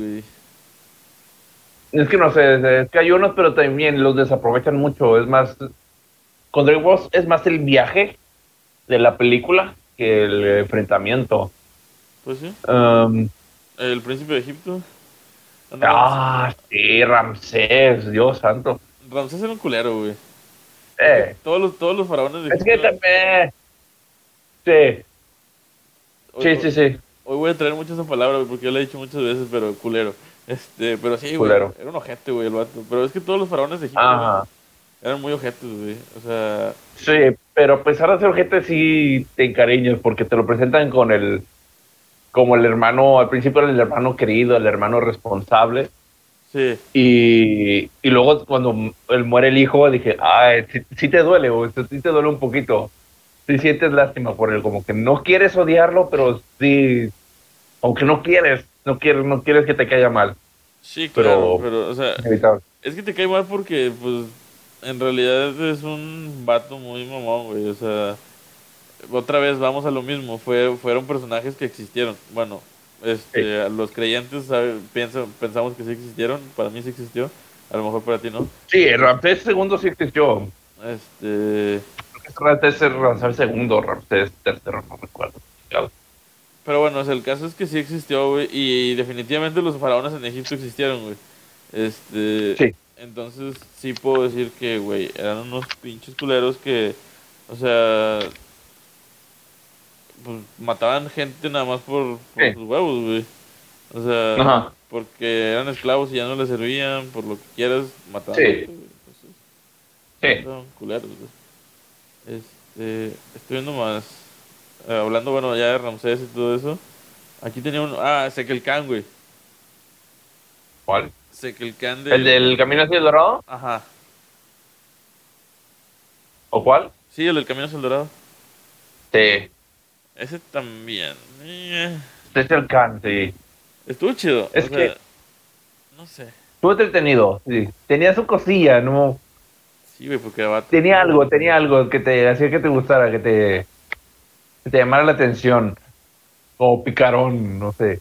Es que no sé, es que hay unos, pero también los desaprovechan mucho. Es más, con DreamWorks es más el viaje de la película que el enfrentamiento. Pues sí, Um, el príncipe de Egipto. Ah, sí, Ramsés, Dios santo. Ramsés era un culero, güey. Eh, Todos los, todos los faraones de es que Egipto. también. Sí, hoy, sí, sí, sí. hoy voy a traer mucho esa palabra, güey, porque yo la he dicho muchas veces, pero culero. Este, pero sí, güey. Culero. Era un ojete, güey, el vato. Pero es que todos los faraones de Egipto Ajá. eran muy ojetes, güey. O sea, Sí, pero a pesar de ser gente sí te encariñas porque te lo presentan con el como el hermano, al principio era el hermano querido, el hermano responsable sí. y, y luego cuando él muere el hijo dije, ay, sí, sí te duele, güey, sí te duele un poquito. sí sientes lástima por él, como que no quieres odiarlo, pero sí, aunque no quieres, no quieres, no quieres que te caiga mal. Sí, Pero- claro, pero, o sea, Inevitable. es que te cae mal porque, pues, en realidad es un vato muy mamón, güey, o sea, otra vez vamos a lo mismo, fue, fueron personajes que existieron, bueno, este, los creyentes piensan, pensamos que sí existieron, para mí sí existió, a lo mejor para ti no, Sí, el Ramsés segundo sí existió. este, Ramsés es Ramsés segundo, Ramsés tercero, no recuerdo. pero bueno, o sea, el caso es que sí existió, güey, y, definitivamente los faraones en Egipto existieron, güey, este, Sí. Entonces, sí puedo decir que, güey, eran unos pinches culeros que, o sea, pues mataban gente nada más por, por Sí. sus huevos, güey. O sea, Ajá. porque eran esclavos y ya no les servían, por lo que quieras, mataban Sí. gente, güey. Entonces, Sí. son culeros, güey. Este, estoy viendo más, eh, hablando, bueno, ya de Ramsés y todo eso. Aquí tenía uno, ah, Sekelkan, güey. ¿Cuál? Sekelkan del... ¿El del Camino hacia el Dorado? Ajá. ¿O cuál? Sí, el del Camino hacia el Dorado. Sí. Ese también. eh, Este es el Khan, sí. Estuvo chido. Es o sea, que- No sé. Estuvo entretenido, sí. Tenía su cosilla, ¿no? Sí, güey, porque va. Tenía algo, tenía algo que te hacía que te gustara, que te, que te llamara la atención. O picarón, no sé.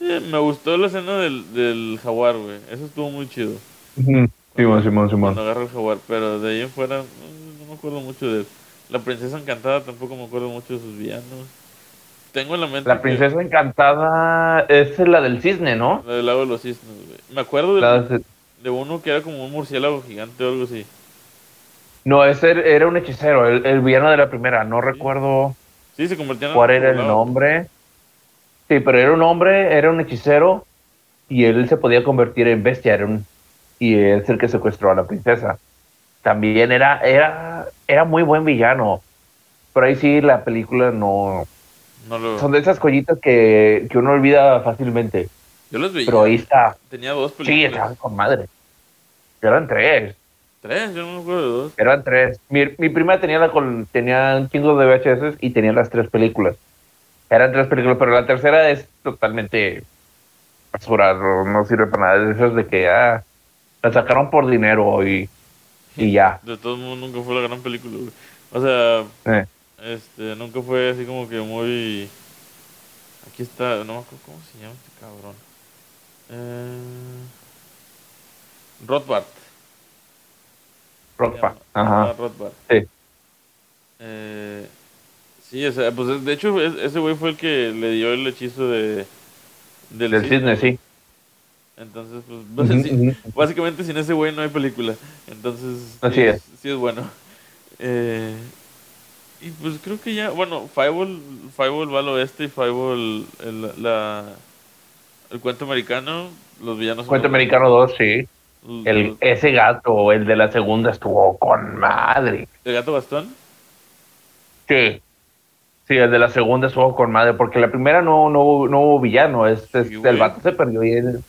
Eh, me gustó la escena del, del jaguar, güey. Eso estuvo muy chido. Simón, Simón, Simón. Cuando agarra el jaguar. Pero de ahí en fuera, no, no me acuerdo mucho de él. La princesa encantada tampoco me acuerdo mucho de sus villanos. Tengo en la mente. La que- princesa encantada es la del cisne, ¿no? La del lago de los cisnes, güey. Me acuerdo de, La de- uno que era como un murciélago gigante o algo así. No, ese era un hechicero, el, el villano de la primera. No recuerdo Sí, se convertía en. cuál era el nombre. Sí, pero era un hombre, era un hechicero y él se podía convertir en bestia. Era un, y es el que secuestró a la princesa. También era, era, era muy buen villano. Pero ahí sí la película no. No lo. Son de esas joyitas que, que uno olvida fácilmente. Yo los veía. Pero ahí está. Tenía dos Sí, películas. estaban con madre. Eran tres. Tres, yo no me acuerdo de dos. Eran tres. Mi, mi prima tenía la con, tenía un chingo de VHS y tenía las tres películas. Eran tres películas, pero la tercera es totalmente basura, no, sirve para nada. Es esas de que ah, la sacaron por dinero y, y ya. [laughs] De todos modos, nunca fue la gran película, güey. O sea, Eh, este, nunca fue así como que muy... Aquí está, no me acuerdo cómo se llama este cabrón. Eh... Rothbard. Llama. Ajá. Ah, Rothbard. Sí. Eh, sí, o sea, pues de hecho es- ese güey fue el que le dio el hechizo de... Del cisne, sí. Entonces, pues, pues, sí. Básicamente sin ese güey no hay película. Entonces, Así sí, es. sí es bueno. Eh, y pues creo que ya, bueno, Fireball, Fireball va al oeste y Fireball el, la, el cuento americano, los villanos Cuento Americano 2, sí. El, ese gato, el de la segunda, estuvo con madre. el gato bastón. Sí. Sí, el de la segunda estuvo con madre, porque la primera no, no, hubo- no hubo villano. Es, es- el vato se perdió y él,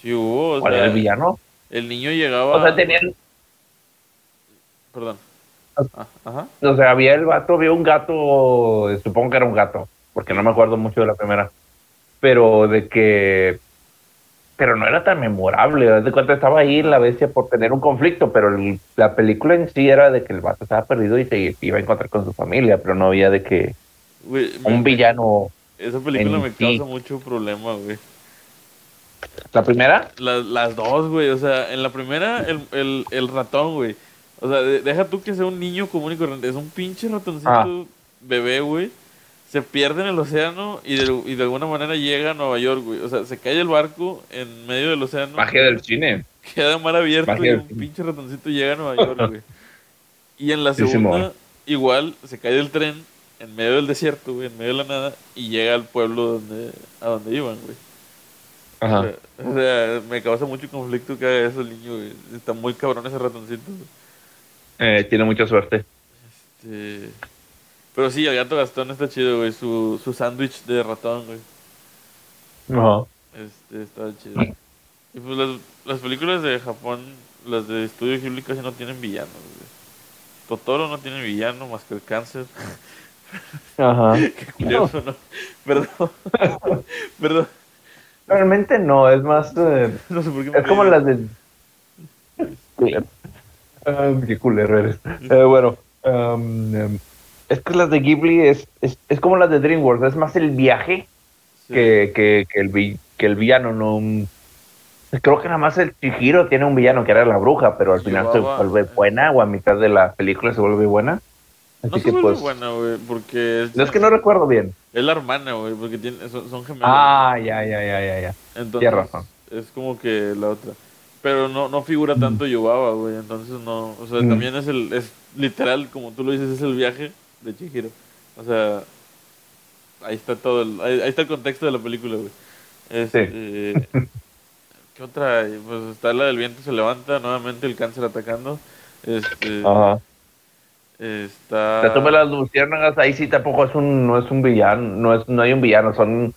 Sí hubo, o ¿cuál sea, era el villano? el niño llegaba... O sea, tenían, Perdón. Ah, ajá. o sea, había el vato, había un gato, supongo que era un gato, porque no me acuerdo mucho de la primera, pero de que, pero no era tan memorable, de cuenta estaba ahí la bestia por tener un conflicto, pero el- la película en sí era de que el vato estaba perdido y se iba a encontrar con su familia, pero no había de que Güey, un me- villano, Esa película me sí. causa mucho problema, güey. La primera, Las, las dos, güey. O sea, en la primera, el, el, el ratón, güey. O sea, de- deja tú que sea un niño común y corriente. Es un pinche ratoncito Ah. bebé, güey. Se pierde en el océano y de, y de alguna manera llega a Nueva York, güey. O sea, se cae el barco en medio del océano. magia del cine. Queda mar abierto Magia y un cine. pinche ratoncito llega a Nueva York, güey. [laughs] Y en la segunda, igual, se cae del tren en medio del desierto, güey, en medio de la nada, y llega al pueblo donde, a donde iban, güey. Ajá. O sea, o sea, me causa mucho conflicto que haga eso el niño, güey. Está muy cabrón ese ratoncito. Eh, tiene mucha suerte. Este... Pero sí, el gato Gastón está chido, güey. Su, su sándwich de ratón, güey. Ajá. Este, está chido. Y pues las, las películas de Japón, las de Estudio Ghibli casi no tienen villanos, güey. Totoro no tiene villano más que el cáncer. Ajá. [laughs] Qué curioso, ¿no? Perdón. [laughs] Perdón. Realmente no, es más. eh, [laughs] No sé por qué es como las de. Ah, qué culero eres. [laughs] Eh, bueno, um, em, es que las de Ghibli es, es, es como las de DreamWorks, es más el viaje Sí. que, que, que el, vi- que el villano. no Creo que nada más el Chihiro tiene un villano que era la bruja, pero al final se vuelve buena o a mitad de la película se vuelve buena. Así No que pues. buena, güey, porque es, no, es que no recuerdo bien. es la hermana, güey, porque tiene, son, son gemelos. Ah, ya, ya, ya, ya, ya. Entonces, tienes razón. Es como que la otra. Pero no, no figura tanto Yubaba, güey. Entonces no. O sea, Mm. también es el. Es literal, como tú lo dices, es el viaje de Chihiro. O sea. Ahí está todo. El, ahí, ahí está el contexto de la película, güey. Este, [laughs] ¿Qué otra? Pues está la del viento se levanta. Nuevamente el cáncer atacando. Este. Ajá. Está. La de las luciérnagas, ahí sí tampoco es un, no es un villano, no es, no hay un villano, son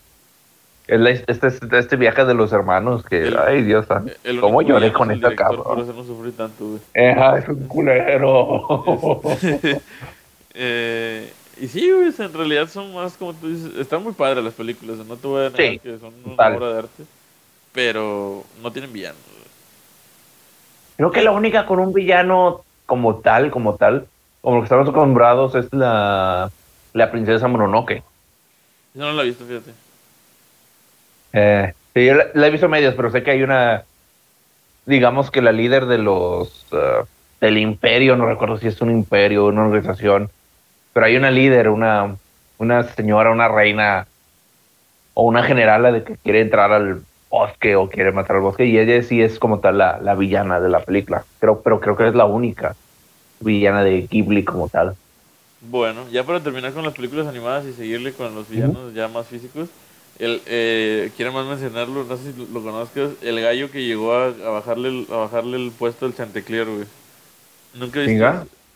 es la- este, este, este viaje de los hermanos que, El- ay Dios, ah, cómo lloré con esta director, Por no sufrí tanto, güey. Es un culero. [laughs] [laughs] Eh, y sí, güey, en realidad son más como tú dices, están muy padres las películas, no te voy a negar Sí, que son una obra de arte, pero no tienen villanos. güey. Creo que la única con un villano como tal, como tal, como lo que estamos acostumbrados es la, la princesa Mononoke. Yo no la he visto, fíjate. Eh, sí, yo la, la he visto medias, pero sé que hay una, digamos que la líder de los, eh, del imperio, no recuerdo si es un imperio o una organización, pero hay una líder, una, una señora, una reina o una generala de que quiere entrar al bosque o quiere matar al bosque y ella sí es como tal la, la villana de la película, creo, pero creo que es la única villana de Ghibli como tal. Bueno, ya para terminar con las películas animadas y seguirle con los villanos ya más físicos, el, eh, quiero más mencionarlo, no sé si lo, conozcas, el gallo que llegó a, a bajarle el, a bajarle el puesto al Chantecler, güey. ¿Nunca viste.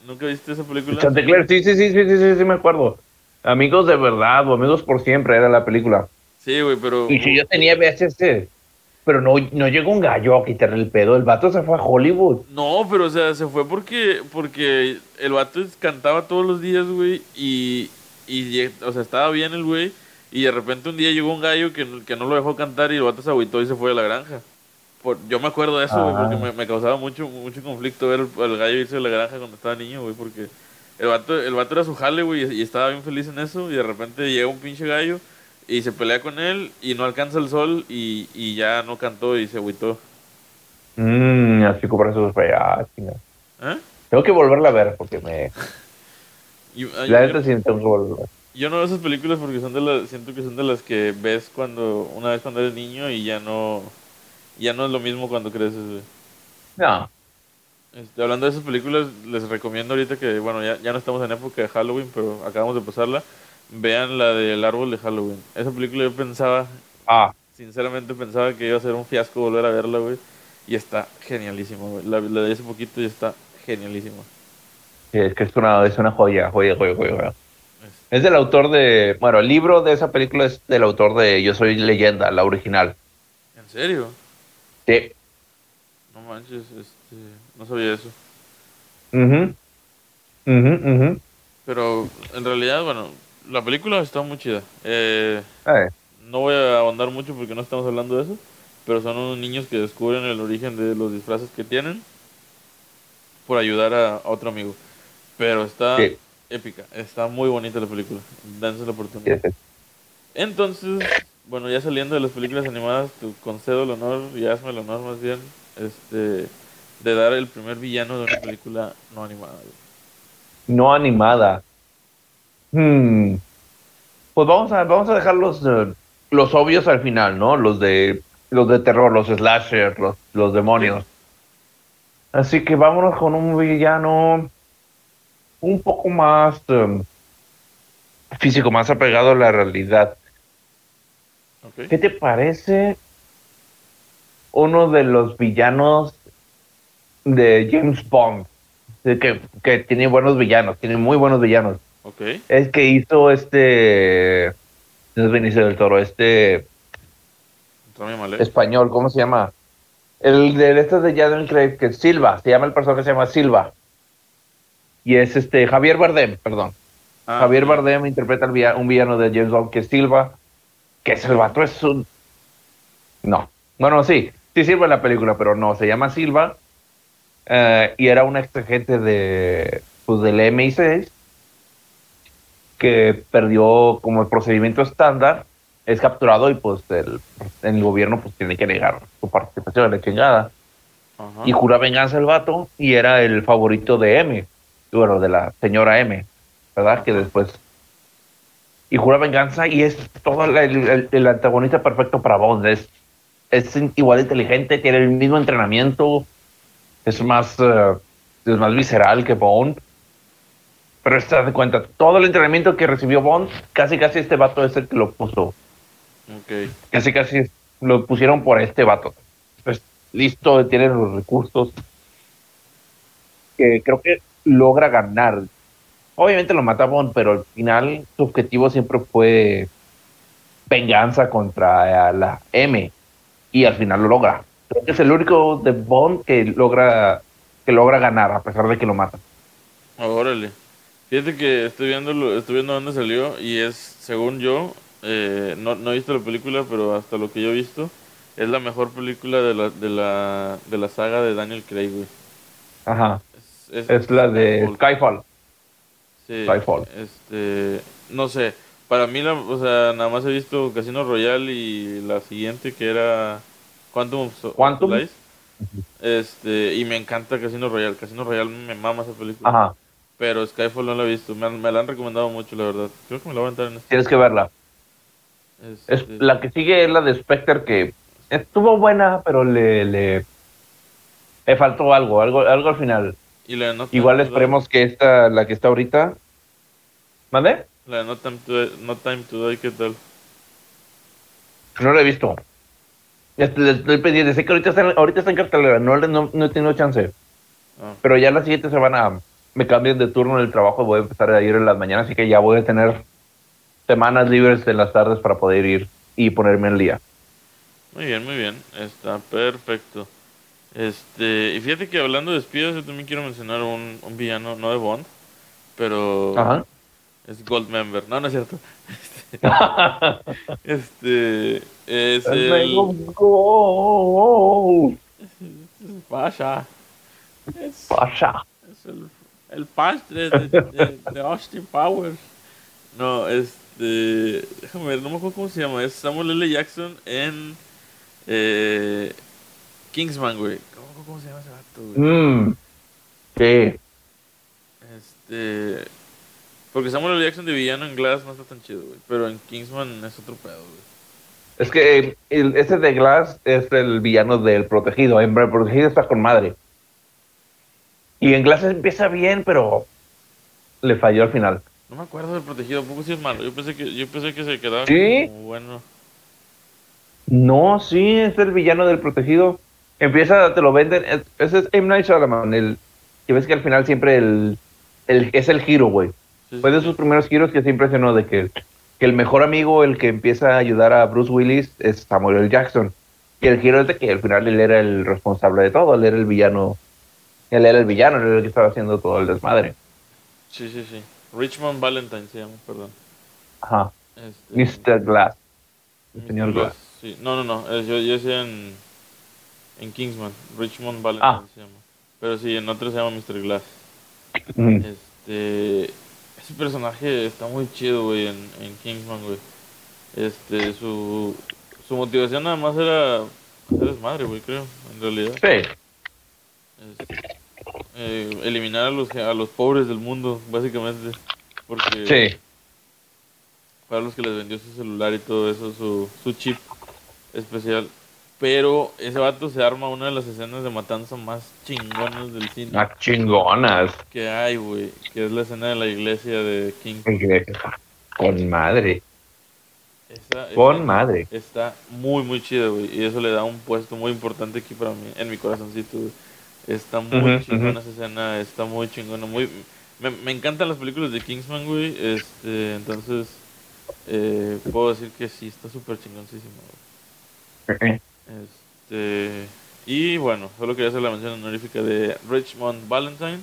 ¿Nunca viste esa película? Chantecler, sí, sí, sí, sí, sí, sí, sí, me acuerdo. Amigos de verdad o amigos por siempre era la película. Sí, güey, pero... Y si yo tenía VHS, pero no, no llegó un gallo a quitarle el pedo. El vato se fue a Hollywood. No, pero o sea, se fue porque porque el vato cantaba todos los días, güey, y, y o sea, estaba bien el güey, y de repente un día llegó un gallo que, no- que no lo dejó cantar y el vato se agüitó y se fue de la granja. Por, yo me acuerdo de eso, güey, Ah. porque me, me causaba mucho mucho conflicto ver el, el gallo irse de la granja cuando estaba niño, güey, porque el vato, el vato era su jale, güey, y, y estaba bien feliz en eso, y de repente llega un pinche gallo y se pelea con él y no alcanza el sol y, y ya no cantó y se agüitó. Mmm, así eso fue. Ah. ¿Eh? Tengo que volverla a ver porque me. [laughs] Y- ah, La yo- neta sí tengo que volverla. Yo no veo esas películas porque son de las, siento que son de las que ves cuando, una vez cuando eres niño y ya no, ya no es lo mismo cuando creces, güey. No. Este, hablando de esas películas, les recomiendo ahorita que, bueno, ya, ya no estamos en época de Halloween, pero acabamos de pasarla, vean la del árbol de Halloween. Esa película yo pensaba, Ah, sinceramente pensaba que iba a ser un fiasco volver a verla, güey, y está genialísima, güey. La, la de hace poquito y está genialísima. sí, es que es una, es una joya, joya, joya, joya. joya. Es del autor de. Bueno, el libro de esa película es del autor de Yo Soy Leyenda, la original. ¿En serio? Sí. No manches, este, no sabía eso. Ujú. Ujú, ujú. Pero en realidad, bueno, la película está muy chida. Eh, Eh, no voy a ahondar mucho porque no estamos hablando de eso, pero son unos niños que descubren el origen de los disfraces que tienen por ayudar a, a otro amigo. Pero está Sí. épica, está muy bonita la película. Dense la oportunidad. sí. Entonces, bueno, ya saliendo de las películas animadas, te concedo el honor, y hazme el honor más bien, este, de dar el primer villano de una película no animada. No animada. Hmm. Pues vamos a, vamos a dejar los, eh, los obvios al final, ¿no? Los de los de terror, los slasher, los, los demonios. Así que vámonos con un villano un poco más em, físico, más apegado a la realidad. ¿Qué te parece uno de los villanos de James Bond? Que, que tiene buenos villanos, tiene muy buenos villanos. Ok. Es que hizo este. No es Benicio del Toro, este español, ¿cómo se llama? El de estos de Daniel Craig, que es Silva, se llama el personaje, se llama Silva. Y es este Javier Bardem, perdón. Ah, Javier. Bardem interpreta al villa- un villano de James Bond que es Silva, que es el vato, es un... No, bueno, sí, sí sirve en la película, pero no, se llama Silva eh, y era un ex agente de, pues, del MI6 que perdió como el procedimiento estándar, es capturado y pues el, el gobierno pues tiene que negar su participación en la chingada Ajá. y jura venganza el vato y era el favorito de M, bueno, de la señora M, ¿verdad? Que después... Y jura venganza y es todo el, el- el antagonista perfecto para Bond. Es, es igual inteligente, tiene el mismo entrenamiento, es más, eh, es más visceral que Bond. Pero te das cuenta, todo el entrenamiento que recibió Bond, casi casi este vato es el que lo puso. Ok. Casi casi lo pusieron por este vato. Pues listo, tiene los recursos. Que creo que logra ganar. Obviamente lo mata Bond, pero al final su objetivo siempre fue venganza contra la M. Y al final lo logra. Creo que es el único de Bond que logra que logra ganar a pesar de que lo matan. Ah, Órale. Fíjate que estoy viendo, lo- estoy viendo dónde salió y es, según yo, eh, no, no he visto la película, pero hasta lo que yo he visto, es la mejor película de la, de la, de la saga de Daniel Craig, güey. Ajá. Es, Es la de Skyfall. Sí, Skyfall. Este, no sé, para mí, la, o sea, nada más he visto Casino Royale y la siguiente que era Quantum of Quantum. Este, y me encanta Casino Royale. Casino Royale me mama esa película. Ajá. Pero Skyfall no la he visto. Me, me la han recomendado mucho, la verdad. Creo que me la voy a entrar en este. Tienes que verla. Es, la que sigue es la de Spectre que estuvo buena, pero le, le, le faltó algo, algo, algo al final. y la de No Time Igual esperemos que esta, la que está ahorita. ¿Mande? La de No Time to Die, no Time to Die, ¿qué tal? No la he visto. Estoy, estoy pendiente. Sé que ahorita está, ahorita está en cartelera. No, no, no he tenido chance. Ah, Pero ya la siguiente semana me cambian de turno en el trabajo voy a empezar a ir en las mañanas. Así que ya voy a tener semanas libres en las tardes para poder ir y ponerme al día. Muy bien, muy bien. Está perfecto. Este, y fíjate que hablando de espías, yo también quiero mencionar un, un villano, no de Bond, pero Ajá. es Goldmember. No, no es cierto. [laughs] [laughs] Este, es el Pasha. Es, Pasha. es el, el pastre de, de, de Austin Powers. No, este, déjame ver, no me acuerdo cómo se llama. Es Samuel L. Jackson en eh, Kingsman, güey. ¿Cómo, cómo se llama ese vato, güey? Mm. Sí. Este. Porque Samuel L. Jackson de villano en Glass no está tan chido, güey. Pero en Kingsman es otro pedo, güey. Es que el, ese de Glass es el villano del protegido. En el protegido está con madre. Y en Glass empieza bien, pero le falló al final. No me acuerdo del protegido, ¿a poco sí es malo? Yo pensé que, yo pensé que se quedaba ¿Sí? como bueno. No, sí, es el villano del protegido. Empieza, te lo venden. es- Ese es M. Night Shyamalan. El, que ves que al final siempre el, el- es el giro, güey. Sí, Fue de sí, sus primeros giros que se impresionó de que, que el mejor amigo, el que empieza a ayudar a Bruce Willis, es Samuel L. Jackson. Y el giro es de que al final él era el responsable de todo, él era el villano. Él era el villano, era el que estaba haciendo todo el desmadre. sí, sí, sí. Richmond Valentine se llama, perdón. Ajá. Este, Mr. Glass. El señor Glass. Sí. No, no, no. Yo, yo decía en, en Kingsman. Richmond Valentine Ah. se llama. Pero sí, en otro se llama Mr. Glass. Mm. Este. Ese personaje está muy chido, güey, en, en Kingsman, güey. Este, su, su motivación nada más era hacer desmadre, güey, creo, en realidad. Sí. Es, eh, eliminar a los, a los pobres del mundo, básicamente. Porque Sí. para los que les vendió su celular y todo eso, su, su chip especial. Pero ese vato se arma una de las escenas de matanza más chingonas del cine Ah, chingonas. que hay, güey. Que es la escena de la iglesia de King. Con madre. Esa, Con esa madre. Está muy, muy chida, güey. Y eso le da un puesto muy importante aquí para mí, en mi corazoncito, güey. Está muy chingona esa escena, está muy chingona. Muy... Me, me encantan las películas de Kingsman, güey. Este, entonces, eh, puedo decir que sí, está súper chingoncísimo, güey. Este, y bueno, solo quería hacer la mención honorífica de Richmond Valentine.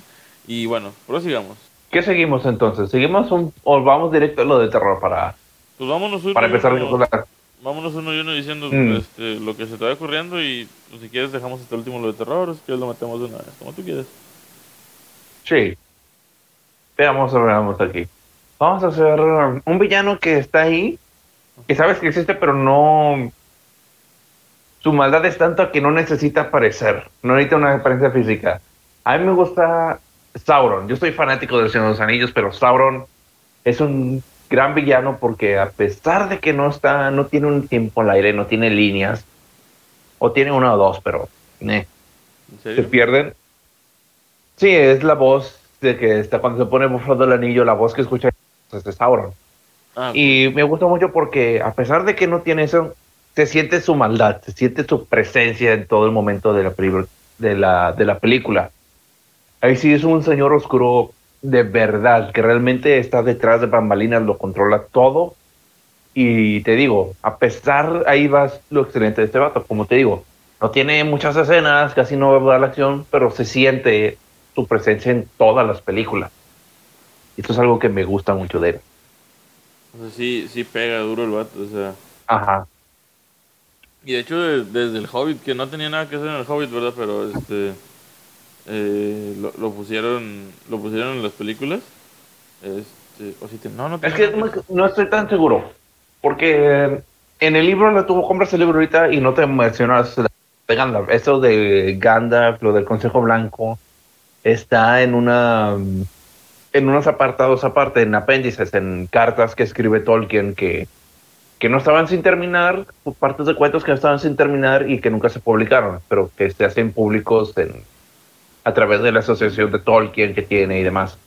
Y bueno, prosigamos. ¿Qué seguimos entonces? ¿Seguimos un, o vamos directo a lo de terror para, Pues vámonos para empezar a recordar? Vámonos uno y uno diciendo Mm. este, lo que se te va ocurriendo y pues, si quieres dejamos hasta el último lo de terror, o si quieres lo metemos de una vez, como tú quieras. Sí. Veamos, veamos aquí. Vamos a hacer un villano que está ahí, que sabes que existe, pero no... Su maldad es tanta que no necesita aparecer, no necesita una apariencia física. A mí me gusta Sauron. Yo soy fanático del Señor de los Anillos, pero Sauron es un gran villano porque a pesar de que no está, no tiene un tiempo al aire, no tiene líneas, o tiene una o dos, pero eh, ¿En se pierden. Sí, es la voz de que está cuando se pone bufando el anillo, la voz que escucha es de Sauron. Ah, Y me gusta mucho porque a pesar de que no tiene eso, se siente su maldad, se siente su presencia en todo el momento de la, de la, de la película. Ahí sí es un señor oscuro de verdad, que realmente está detrás de bambalinas, lo controla todo. Y te digo, a pesar, ahí va lo excelente de este vato, como te digo, no tiene muchas escenas, casi no va a la acción, pero se siente su presencia en todas las películas. Y esto es algo que me gusta mucho de él. o sea, sí, sí pega duro el vato, o sea. Ajá. Y de hecho de- desde el Hobbit, que no tenía nada que hacer en el Hobbit, ¿verdad? Pero este eh, lo, lo pusieron lo pusieron en las películas. Este, o si te- no, no Es tenía que no, no estoy tan seguro. Porque en el libro lo tuvo, compras el libro ahorita y no te mencionas de Gandalf. Eso de Gandalf, lo del Consejo Blanco, está en una en unos apartados aparte, en apéndices, en cartas que escribe Tolkien que, que no estaban sin terminar, partes de cuentos que no estaban sin terminar y que nunca se publicaron, pero que se hacen públicos en, a través de la asociación de Tolkien que tiene y demás.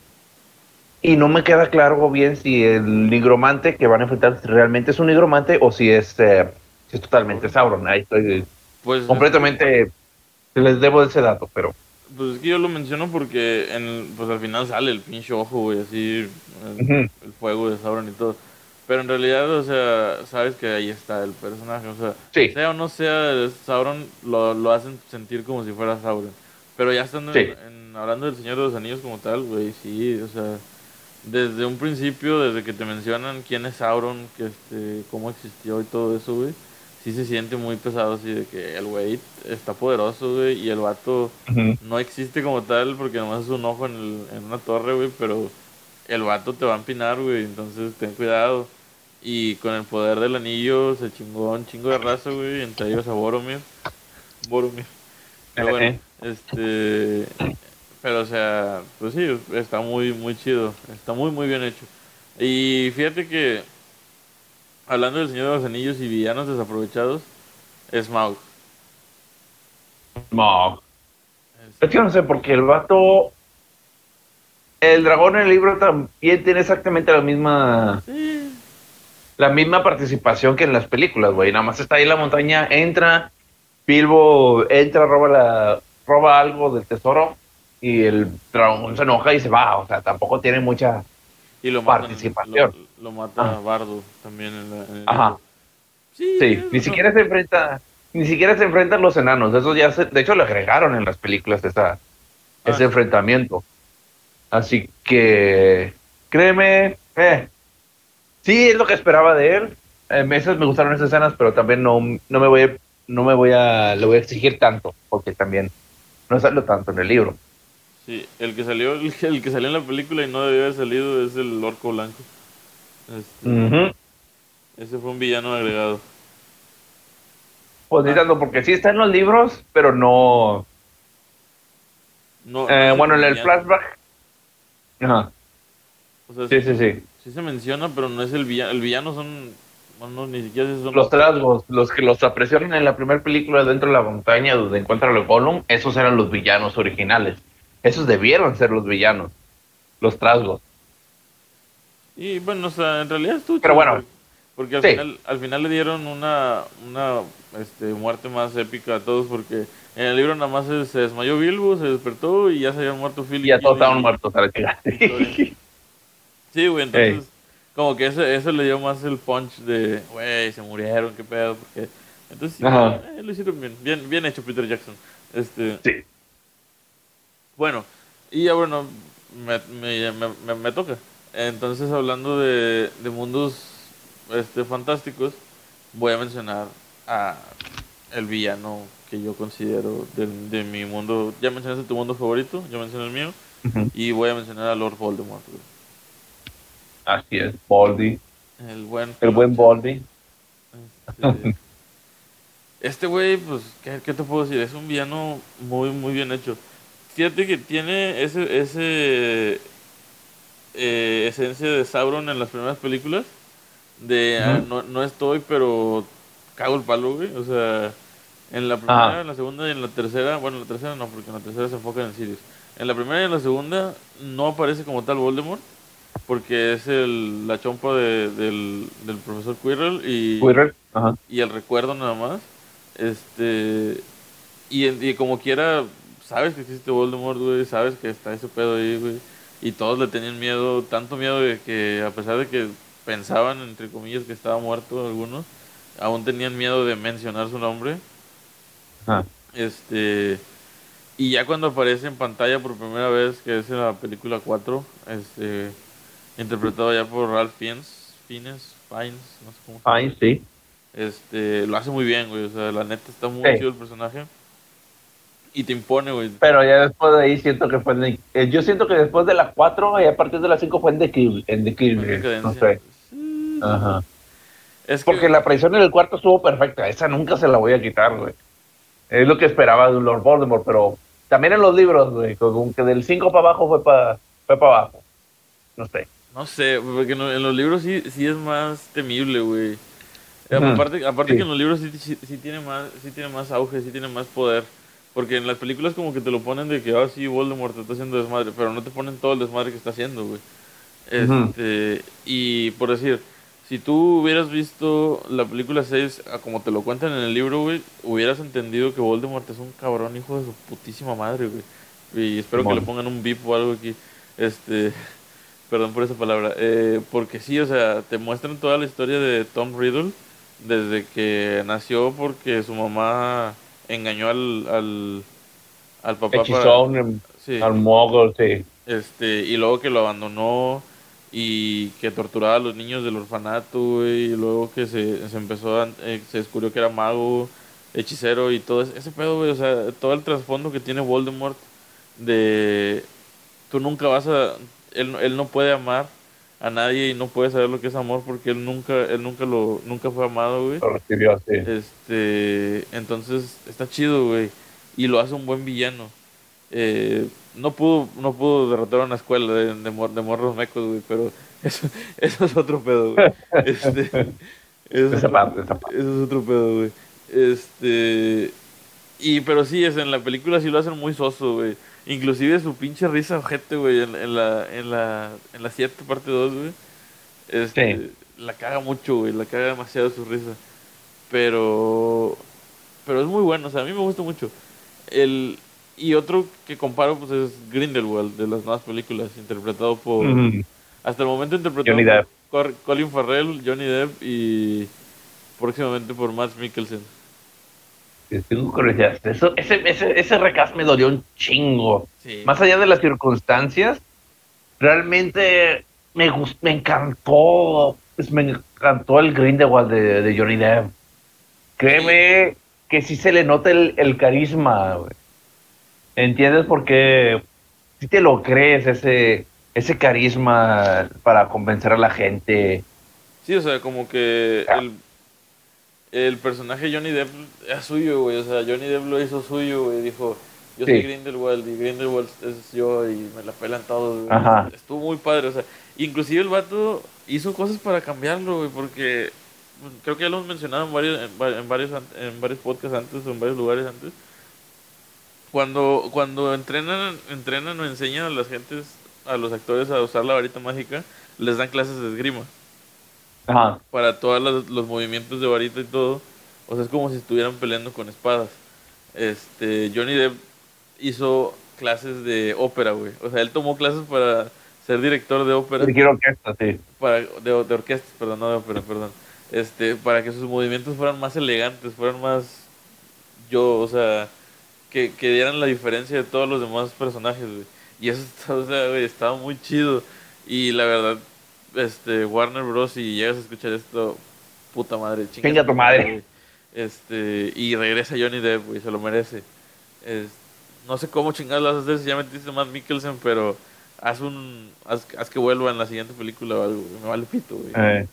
Y no me queda claro bien si el nigromante que van a enfrentar realmente es un nigromante o si es, eh, si es totalmente Sauron. Ahí estoy Pues, completamente. Les debo ese dato, pero. Pues es que yo lo menciono porque en, pues al final sale el pinche ojo, güey, así, el, Ujú. el fuego de Sauron y todo. Pero en realidad, o sea, sabes que ahí está el personaje, o sea, Sí. sea o no sea Sauron, lo, lo hacen sentir como si fuera Sauron. Pero ya estando en- Sí. en- hablando del Señor de los Anillos como tal, güey, sí, o sea, desde un principio, desde que te mencionan quién es Sauron, que este, cómo existió y todo eso, güey, sí se siente muy pesado así de que el güey está poderoso, güey, y el vato no existe como tal porque nomás es un ojo en, el- en una torre, güey, pero el vato te va a empinar, güey, entonces ten cuidado. Y con el poder del anillo se chingó un chingo de raza, güey, entre ellos a Boromir. Boromir. Pero bueno, este... Pero o sea, pues sí, está muy, muy chido, está muy, muy bien hecho. Y fíjate que, hablando del Señor de los Anillos y villanos desaprovechados, Smaug. No. Es que no sé, porque el vato. El dragón en el libro también tiene exactamente la misma. Sí, La misma participación que en las películas, güey. Nada más está ahí en la montaña, entra. Bilbo entra, roba, la, roba algo del tesoro. Y el dragón se enoja y se va. O sea, tampoco tiene mucha. Y lo matan, Participación. Lo, lo mata Ajá. Bardo también en, la, en el Ajá. Sí, ni siquiera se enfrenta, ni siquiera se enfrentan los enanos. Eso ya se, de hecho lo agregaron en las películas esa, ese Ah. enfrentamiento. Así que, créeme, eh, sí es lo que esperaba de él. Eh, esas me gustaron esas escenas, pero también no, no me voy, a- no me voy a, le voy a exigir tanto, porque también no salió tanto en el libro. Sí, el que salió, el, que- el que salió en la película y no debió haber salido es el orco blanco. Este. Ese fue un villano agregado. Pues ni Ah. tanto, porque sí está en los libros, pero no. No, eh, no bueno, en el flashback. Ajá. O sea, Sí, sí, sí. sí se menciona, pero no es el villano. El villano son. Bueno, ni siquiera son Los trasgos, los que los apresionan en la primera película dentro de la montaña donde encuentran el Gollum, esos eran los villanos originales. Esos debieron ser los villanos, los trasgos. Y bueno, o sea, en realidad estuvo Pero bueno, porque- Porque al, sí. final, al final le dieron una, una este, muerte más épica a todos, porque en el libro nada más se, se desmayó Bilbo, se despertó y ya se habían muerto Phil Y ya todos estaban muertos a la chingada. Sí, güey, entonces, como que eso, eso le dio más el punch de, güey, se murieron, qué pedo, porque... Entonces, Ajá. eh, lo hicieron bien, bien, bien hecho Peter Jackson. Este, Sí. Bueno, Y ya bueno, me, me, me, me toca. Entonces, hablando de, de mundos este, fantásticos, voy a mencionar a el villano que yo considero de, de mi mundo. Ya mencionaste tu mundo favorito, yo mencioné el mío. Y voy a mencionar a Lord Voldemort. güey. Así es, Baldi. El buen. El buen Baldi. Este, Este güey, pues, ¿qué, qué te puedo decir? Es un villano muy, muy bien hecho. Fíjate que tiene ese, ese eh, esencia de Sauron en las primeras películas. De ah, no, no estoy, pero cago el palo, güey. O sea, en la primera, Ajá. en la segunda y en la tercera, bueno, en la tercera no, porque en la tercera se enfoca en Sirius. En la primera y en la segunda no aparece como tal Voldemort, porque es el, la chompa de- del, del profesor Quirrell y Twitter. Ajá. y el recuerdo nada más. Este. Y, y como quiera, sabes que existe Voldemort, güey. Sabes que está ese pedo ahí, güey. Y todos le tenían miedo, tanto miedo de que, a pesar de que pensaban, entre comillas, que estaba muerto algunos, aún tenían miedo de mencionar su nombre. Ajá. Este. Y ya cuando aparece en pantalla por primera vez, que es en la película 4, este. Interpretado ya por Ralph Fiennes, Fiennes, Fiennes, no sé cómo se llama. Ay, sí. Este, lo hace muy bien, güey. O sea, la neta está muy Sí. chido el personaje. Y te impone, güey. Pero ya después de ahí siento que fue en eh, yo siento que después de la 4 y a partir de la 5 fue en declive, en En declive, decadencia. no sé. Sí. Ajá. Es que, Porque la aparición en el cuarto estuvo perfecta, esa nunca se la voy a quitar, güey. Es lo que esperaba de Lord Voldemort, pero también en los libros, güey, como que del 5 para abajo fue para fue para abajo. No sé. No sé, porque en, los libros sí, sí es más temible, güey. Eh, Aparte, aparte sí. que en los libros sí, sí, sí tiene más, sí tiene más auge, sí tiene más poder. Porque en las películas como que te lo ponen de que, ah, sí, Voldemort te está haciendo desmadre, pero no te ponen todo el desmadre que está haciendo, güey. Este, y por decir, si tú hubieras visto la película 6 a como te lo cuentan en el libro, güey, hubieras entendido que Voldemort es un cabrón hijo de su putísima madre, güey. Y espero que le pongan un bip o algo aquí. Este, [laughs] perdón por esa palabra. Eh, porque sí, o sea, te muestran toda la historia de Tom Riddle desde que nació porque su mamá engañó al, al, al papá Hechizón, em, sí, al mogul, sí. este, y luego que lo abandonó y que torturaba a los niños del orfanato, y luego que se, se empezó a, eh, se descubrió que era mago, hechicero y todo ese, ese pedo, güey, o sea, todo el trasfondo que tiene Voldemort de tú nunca vas a él, no- él no puede amar a nadie y no puede saber lo que es amor porque él nunca él nunca lo nunca fue amado, güey. Lo recibió así. Este, entonces está chido, güey, y lo hace un buen villano. Eh, no pudo no pudo derrotar a una escuela de, de, mor- de morros mecos, güey, pero [laughs] eso, eso es otro pedo, güey. [laughs] Este, eso es otro- eso es otro pedo, güey. Este. Y, pero sí, es, en la película sí lo hacen muy soso, güey. Inclusive su pinche risa ojete, güey, en, en la, en la, en la 7 parte 2, güey. Este, Sí. La caga mucho, güey, la caga demasiado su risa. Pero, pero es muy bueno, o sea, a mí me gusta mucho. El, y otro que comparo, pues, es Grindelwald, de las nuevas películas, interpretado por... Hasta el momento interpretado por Colin Farrell, Johnny Depp y próximamente por Matt Mikkelsen. Curiosidad. Eso, ese, ese, ese recast me dolió un chingo. Sí. Más allá de las circunstancias, realmente me, gust- me encantó. pues, me encantó el Grindelwald de, de Johnny Depp. Créeme que sí se le nota el, el carisma. güey. ¿Entiendes por qué? Si te lo crees, ese, ese carisma para convencer a la gente. Sí, o sea, como que el, el personaje Johnny Depp es suyo, güey. O sea, Johnny Depp lo hizo suyo, güey. Dijo, yo soy. Grindelwald y Grindelwald es yo y me la pelan todos, güey. Estuvo muy padre, o sea, inclusive el vato hizo cosas para cambiarlo, güey, porque creo que ya lo hemos mencionado en varios, en, va- en varios, en varios podcasts antes o en varios lugares antes. Cuando, cuando entrenan, entrenan o enseñan a las gentes, a los actores a usar la varita mágica, les dan clases de esgrima Ajá. para todos los, movimientos de varita y todo. O sea, es como si estuvieran peleando con espadas. Este, Johnny Depp hizo clases de ópera, güey. O sea, él tomó clases para ser director de ópera, Dirigir orquesta, sí. para, de, de orquestas, perdón, no de ópera, perdón. Este, para que sus movimientos fueran más elegantes, fueran más yo, o sea, que, que dieran la diferencia de todos los demás personajes, güey. Y eso [laughs] o sea, güey, estaba muy chido. Y la verdad, este, Warner Bros. si llegas a escuchar esto, puta madre, chinga, tu madre. Este, y regresa Johnny Depp, güey, se lo merece. no sé cómo chingados las hacer si ya metiste más Mikkelsen, pero haz un haz, que vuelva en la siguiente película o algo, me vale pito, güey. Eh.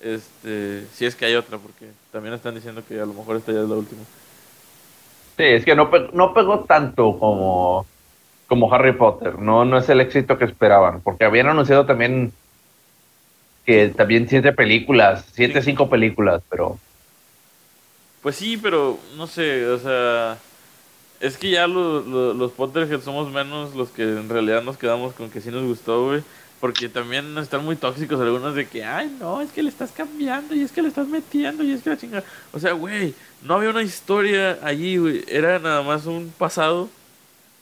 Este, si es que hay otra, porque también están diciendo que a lo mejor esta ya es la última. Sí, es que no, no pegó tanto como, como Harry Potter, no, no es el éxito que esperaban, porque habían anunciado también que también siete películas, siete, cinco películas, pero... Pues sí, pero no sé, o sea, es que ya los, los, los Potterheads somos menos los que en realidad nos quedamos con que sí nos gustó, güey. Porque también están muy tóxicos algunos de que, ay, no, es que le estás cambiando y es que le estás metiendo y es que la chingada. O sea, güey, no había una historia allí, güey. Era nada más un pasado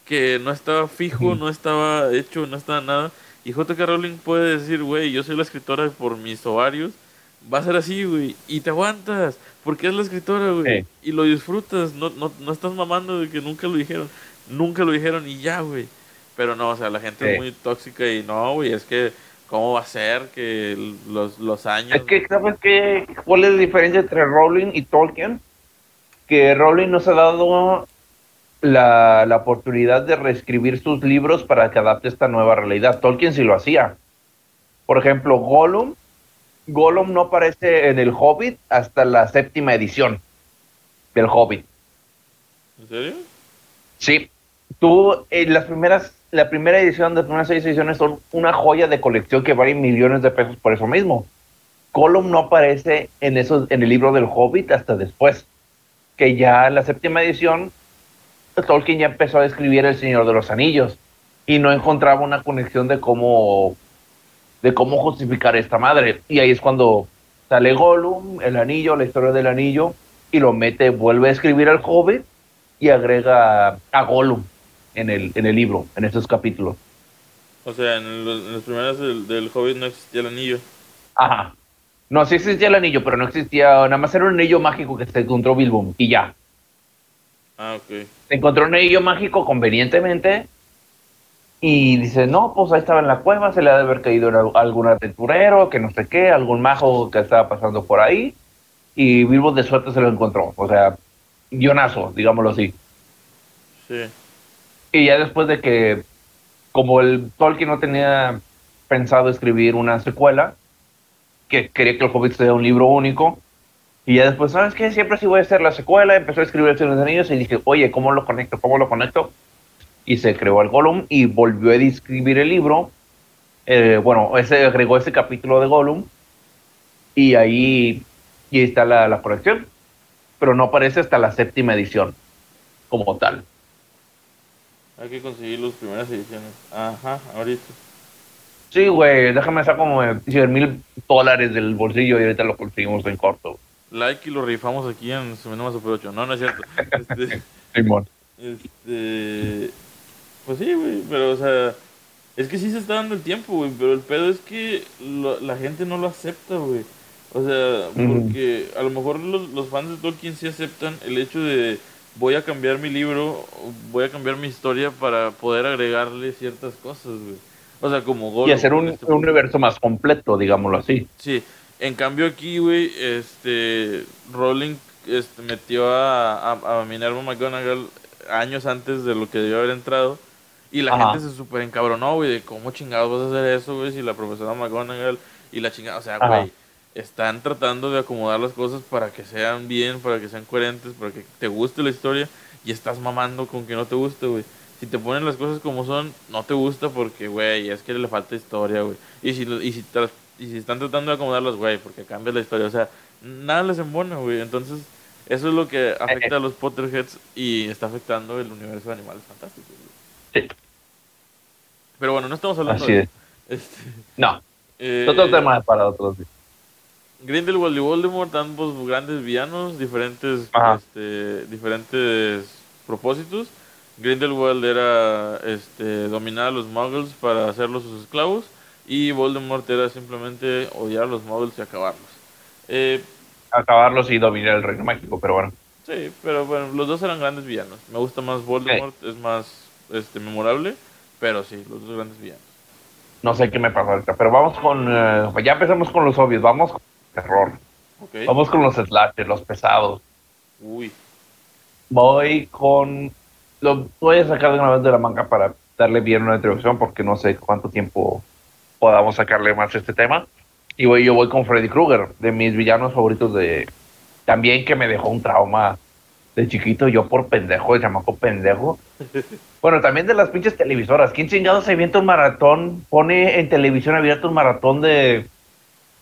que no estaba fijo, no estaba hecho, no estaba nada. Y J.K. Rowling puede decir, güey, yo soy la escritora por mis ovarios. Va a ser así, güey. Y te aguantas, porque es la escritora, güey. Y lo disfrutas, no, no, no estás mamando de que nunca lo dijeron. Nunca lo dijeron y ya, güey. Pero no, o sea, la gente es muy tóxica y no, güey, es que, ¿cómo va a ser que los, los años... Es que, ¿sabes qué? ¿Cuál es la diferencia entre Rowling y Tolkien? Que Rowling nos ha dado la, la oportunidad de reescribir sus libros para que adapte esta nueva realidad. Tolkien sí lo hacía. Por ejemplo, Gollum. Gollum no aparece en el Hobbit hasta la séptima edición del Hobbit. ¿En serio? Sí. Tú, en las primeras la primera edición de las primeras seis ediciones son una joya de colección que vale millones de pesos por eso mismo. Gollum no aparece en, eso, en el libro del Hobbit hasta después, que ya en la séptima edición Tolkien ya empezó a escribir El Señor de los Anillos y no encontraba una conexión de cómo de cómo justificar esta madre y ahí es cuando sale Gollum, el anillo, la historia del anillo y lo mete, vuelve a escribir al Hobbit y agrega a Gollum en el, en el libro, en estos capítulos. O sea, en, los, primeros del, Hobbit no existía el anillo. Ajá. No, sí existía el anillo, pero no existía, nada más era un anillo mágico que se encontró Bilbo y ya. Ah, ok. Se encontró un anillo mágico convenientemente y dice, no, pues ahí estaba en la cueva, se le ha de haber caído algún aventurero, que no sé qué, algún mago que estaba pasando por ahí y Bilbo de suerte se lo encontró. O sea, guionazo, digámoslo así. Sí. Y ya después de que, como el Tolkien no tenía pensado escribir una secuela, que quería que el Hobbit sea un libro único, y ya después, ¿sabes qué? Siempre sí voy a hacer la secuela, empezó a escribir El Señor de los Anillos y dije, oye, ¿cómo lo conecto? ¿Cómo lo conecto? Y se creó el Gollum y volvió a escribir el libro. Eh, bueno, ese agregó ese capítulo de Gollum y ahí y está la, la corrección, pero no aparece hasta la séptima edición como tal. Hay que conseguir las primeras ediciones. Ajá, ahorita. Sí, güey, déjame sacar como 100 mil dólares del bolsillo y ahorita lo conseguimos en corto. Like y lo rifamos aquí en Seminoma Super 8. No, no es cierto. Este, [laughs] este, pues sí, güey, pero o sea, es que sí se está dando el tiempo, güey, pero el pedo es que la gente no lo acepta, güey. O sea, porque a lo mejor los, los fans de Tolkien sí aceptan el hecho de voy a cambiar mi libro, voy a cambiar mi historia para poder agregarle ciertas cosas, güey. O sea, como Gollum, Y hacer un, este universo más completo, digámoslo así. Sí. En cambio aquí, güey, este, Rowling este, metió a, a, Minerva McGonagall años antes de lo que debió haber entrado. Y la gente se super encabronó, güey, de cómo chingados vas a hacer eso, güey, si la profesora McGonagall y la chingada, o sea, güey están tratando de acomodar las cosas para que sean bien, para que sean coherentes, para que te guste la historia y estás mamando con que no te guste, güey. Si te ponen las cosas como son, no te gusta porque, güey, es que le falta historia, güey. Y si, y si, y si están tratando de acomodarlas, güey, porque cambia la historia. O sea, nada les embona, güey. Entonces, eso es lo que afecta a los Potterheads y está afectando el universo de Animales Fantásticos. Sí. Pero bueno, no estamos hablando Así de... [laughs] Este, no. Eh, otro tema para otros días. Grindelwald y Voldemort, ambos grandes villanos, diferentes, este, diferentes propósitos. Grindelwald era este, dominar a los muggles para hacerlos sus esclavos y Voldemort era simplemente odiar a los muggles y acabarlos. Eh, acabarlos y dominar el reino mágico, pero bueno. Sí, pero bueno, los dos eran grandes villanos. Me gusta más Voldemort, es más este, memorable, Pero sí, los dos grandes villanos. No sé qué me pasó ahorita, pero vamos con. eh, ya empezamos con los obvios, vamos con el terror. Vamos con los slashers, los pesados. Uy. Voy con. Lo voy a sacar de una vez de la manga para darle bien una introducción, porque no sé cuánto tiempo podamos sacarle más a este tema. Y voy, yo voy con Freddy Krueger, de mis villanos favoritos de. También que me dejó un trauma de chiquito, yo por pendejo, de chamaco pendejo. [laughs] Bueno, también de las pinches televisoras. ¿Quién chingado se avienta un maratón? Pone en televisión abierta un maratón de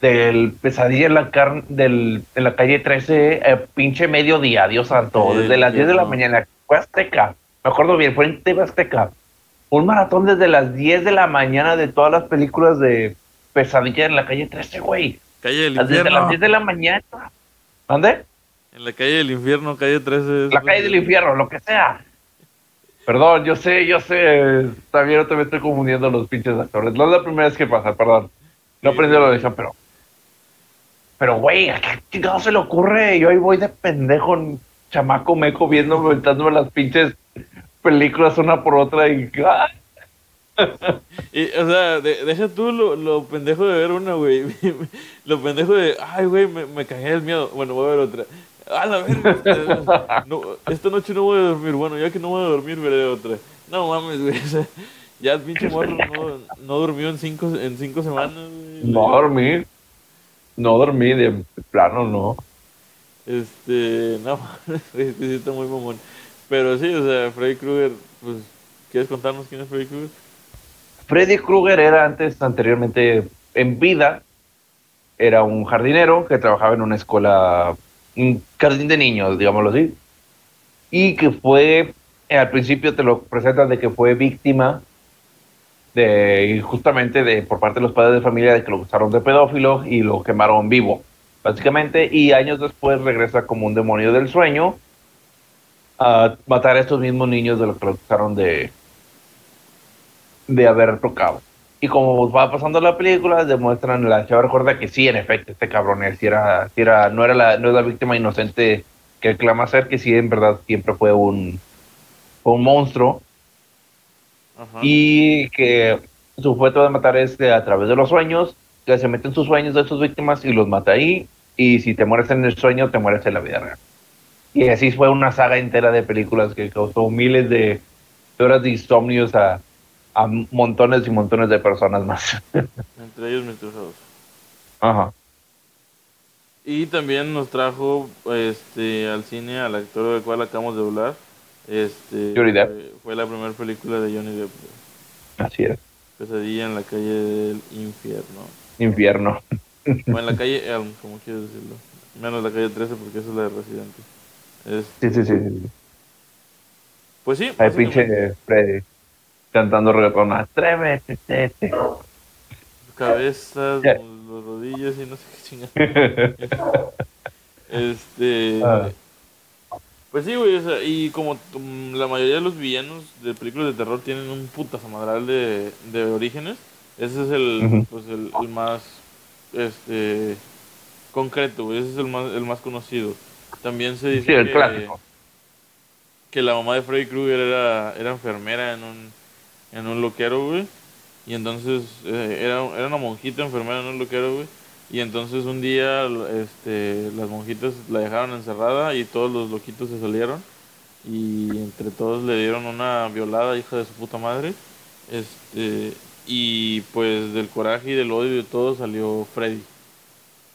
del pesadilla en la carne del en la calle 13 eh, pinche mediodía, Dios santo, Sí, desde las sí, 10 de la mañana, fue Azteca, me acuerdo bien, fue en TV Azteca. Un maratón desde las 10 de la mañana de todas las películas de pesadilla en la calle 13, güey. Calle del Desde las infierno. 10 de la mañana. ¿Dónde? En la calle del infierno, calle 13. La calle del infierno, lo que sea. Perdón, yo sé, yo sé. También te me estoy confundiendo los pinches actores. No es la primera vez que pasa, perdón. No aprendí sí. la lección, pero. Pero, güey, ¿a qué chingado se le ocurre? Yo ahí voy de pendejo, chamaco meco, viendo, aventándome las pinches películas una por otra y. ¡ah! Y, o sea, de- deja tú lo, lo pendejo de ver una, güey. [laughs] lo pendejo de, ay, güey, me, me cagué del miedo. Bueno, voy a ver otra. A la verga. no, esta noche no voy a dormir. Bueno, ya que no voy a dormir, veré otra. No mames, güey. [laughs] o sea, ya el pinche morro no, no durmió en cinco, en cinco semanas, güey. No dormí. No dormí, de plano, no. Este, no, [laughs] sí está muy mamón. Pero sí, o sea, Freddy Krueger, pues, ¿quieres contarnos quién es Freddy Krueger? Freddy Krueger era antes, anteriormente, en vida, era un jardinero que trabajaba en una escuela, un jardín de niños, digámoslo así, y que fue, eh, al principio te lo presentan de que fue víctima de, justamente de, por parte de los padres de familia, de que lo acusaron de pedófilo y lo quemaron vivo, básicamente, y años después regresa como un demonio del sueño a matar a estos mismos niños de los que lo acusaron de, de haber tocado. Y como va pasando la película, demuestran, la chava recuerda que sí, en efecto, este cabrón él sí era, sí era, no era la, no es la víctima inocente que él clama ser, que sí, en verdad, siempre fue un, un monstruo. Ajá. Y que su objeto de matar es de, a través de los sueños, que se mete en sus sueños de sus víctimas y los mata ahí. Y si te mueres en el sueño, te mueres en la vida real. Y así fue una saga entera de películas que causó miles de horas de insomnios a, a montones y montones de personas más. [laughs] Entre ellos Mr. House. Ajá. Y también nos trajo este al cine al actor del cual acabamos de hablar. Este Johnny Depp. Fue, fue la primera película de Johnny Depp. Así es. Pesadilla en la calle del infierno. Infierno. O en la [laughs] calle Elm, como quieres decirlo. Menos la calle 13 porque esa es la de Residente. Sí, sí, sí. sí. Pues sí, Hay básicamente, pinche Freddy cantando reggaetón. Atrévete, tete. cabezas, los rodillas y no sé qué chingada. [laughs] Este. Ah. Pues sí, güey, o sea, y como mm, la mayoría de los villanos de películas de terror tienen un putazamadral de, de orígenes, ese es el, pues el, el más, este, concreto, güey, ese es el más, el más conocido. También se dice Sí, el que, clásico. que la mamá de Freddy Krueger era, era enfermera en un, en un loquero, güey, y entonces eh, era, era una monjita enfermera en un loquero, güey, y entonces un día este, las monjitas la dejaron encerrada y todos los loquitos se salieron y entre todos le dieron una violada hija de su puta madre. Este, y pues del coraje y del odio de todo salió Freddy.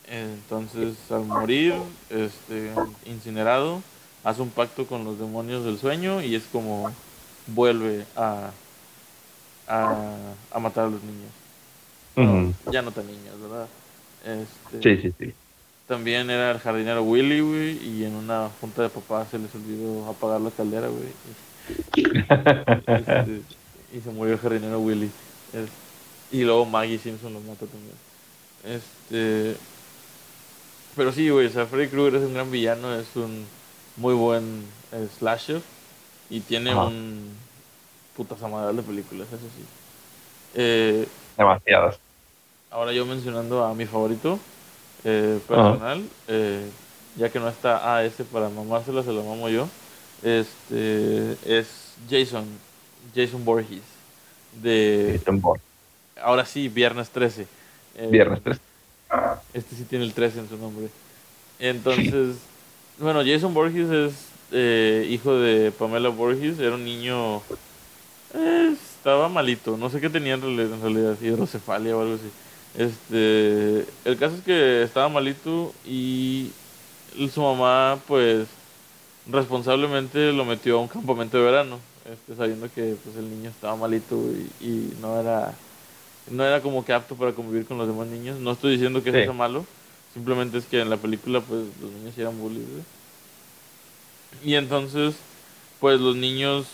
Entonces al morir, este, incinerado, hace un pacto con los demonios del sueño y es como vuelve a, a, a matar a los niños. Ya no tan niños, ¿verdad? Este, Sí, sí, sí. También era el jardinero Willy, güey, y en una junta de papás se les olvidó apagar la caldera, güey. Este, y se murió el jardinero Willy. Y luego Maggie Simpson lo mata también. Este. Pero sí, güey, o sea, Freddy Krueger es un gran villano, es un muy buen eh, slasher. Y tiene Ajá. un putas amadral de películas, eso sí. Eh, Demasiadas. Ahora yo mencionando a mi favorito eh, personal, eh, ya que no está AS para mamársela, se lo mamo yo. Este es Jason, Jason Borges. de... Jason. Ahora sí, Viernes 13. Eh, Viernes 3. Este sí tiene el 13 en su nombre. Entonces, [laughs] bueno, Jason Borges es eh, hijo de Pamela Borges, era un niño... eh, estaba malito, no sé qué tenía en reali- en realidad, hidrocefalia o algo así. Este, el caso es que estaba malito y su mamá, pues, responsablemente lo metió a un campamento de verano, este, sabiendo que pues el niño estaba malito y, y no era no era como que apto para convivir con los demás niños. No estoy diciendo que eso Sí. sea malo, simplemente es que en la película pues los niños eran bullies. güey. Y entonces, pues los niños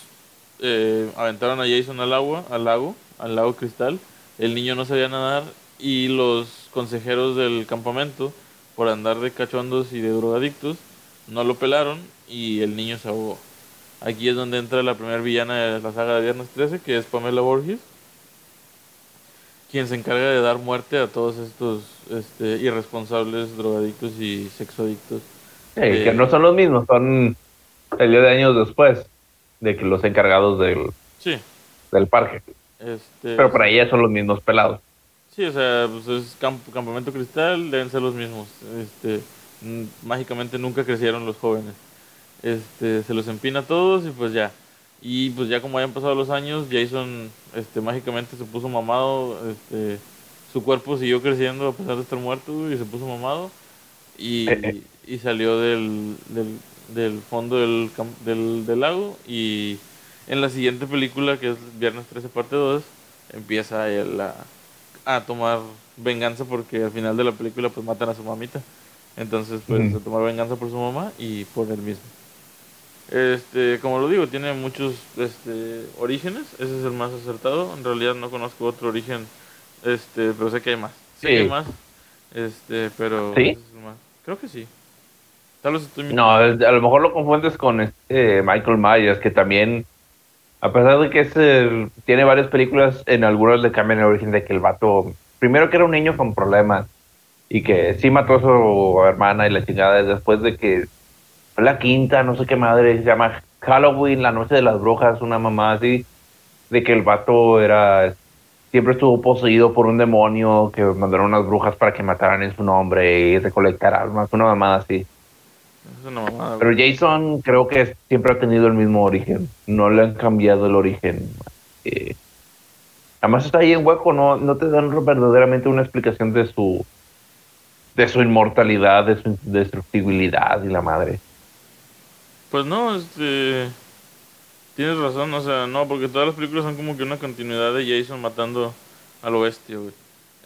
eh, aventaron a Jason al agua, al lago, al lago Cristal. El niño no sabía nadar y los consejeros del campamento, por andar de cachondos y de drogadictos, no lo pelaron y el niño se ahogó. Aquí es donde entra la primera villana de la saga de Viernes 13, que es Pamela Borges, quien se encarga de dar muerte a todos estos este, irresponsables drogadictos y sexoadictos. Sí, Eh, que no son los mismos, son el día de años después de que los encargados del, Sí, del parque. este, Pero por ahí ya son los mismos pelados. Sí, o sea, pues es camp- campamento cristal, deben ser los mismos. Este, mágicamente nunca crecieron los jóvenes. Este, se los empina a todos y pues ya. Y pues ya como hayan pasado los años, Jason este mágicamente se puso mamado, este su cuerpo siguió creciendo a pesar de estar muerto y se puso mamado y, y salió del, del, del fondo del, del, del lago y en la siguiente película que es Viernes 13 parte 2 empieza él a, a tomar venganza porque al final de la película pues matan a su mamita. Entonces pues a tomar venganza por su mamá y por él mismo. Este, como lo digo, tiene muchos este, orígenes, ese es el más acertado. En realidad no conozco otro origen, este, pero sé que hay más. Sé Sí. que hay más, este, pero ¿Sí? ese es el más. Creo que sí. Tal vez estoy No, a lo mejor lo confundes con este Michael Myers, que también, a pesar de que es el- tiene varias películas, en algunas le cambian el origen de que el vato, primero que era un niño con problemas y que sí mató a su hermana y la chingada, después de que la quinta, no sé qué madre, se llama Halloween, la noche de las brujas, una mamá así, de que el vato era, siempre estuvo poseído por un demonio, que mandaron unas brujas para que mataran en su nombre y recolectar almas, una mamada así. Es una mamada. Pero. Jason creo que siempre ha tenido el mismo origen. No le han cambiado el origen. Eh, además está ahí en hueco, no, no te dan verdaderamente una explicación de su de su inmortalidad, de su indestructibilidad y la madre. Pues no, este. Tienes razón, o sea, no, porque todas las películas son como que una continuidad de Jason matando a lo bestia, güey.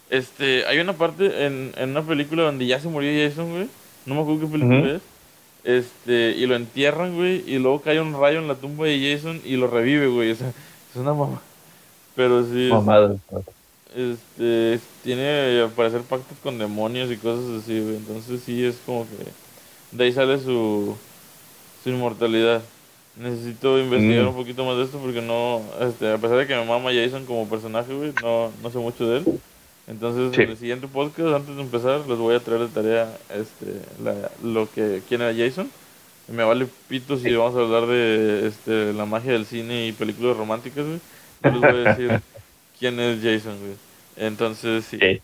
Este, hay una parte en, en una película donde ya se murió Jason, güey. No me acuerdo qué película es. Este, y lo entierran, güey, y luego cae un rayo en la tumba de Jason y lo revive, güey. O sea, es una mamá. Pero sí, Mamada. este, tiene al parecer pactos con demonios y cosas así, güey. Entonces sí es como que de ahí sale su, su inmortalidad. Necesito investigar Mm. un poquito más de esto porque no, este, a pesar de que me mama Jason como personaje, güey, no, no sé mucho de él. Entonces Sí. en el siguiente podcast, antes de empezar, les voy a traer de tarea este, la, lo que, quién era Jason. Me vale pito si vamos a hablar de este, la magia del cine y películas románticas, güey. Yo les voy a decir [laughs] quién es Jason, güey. Entonces, sí. Sí.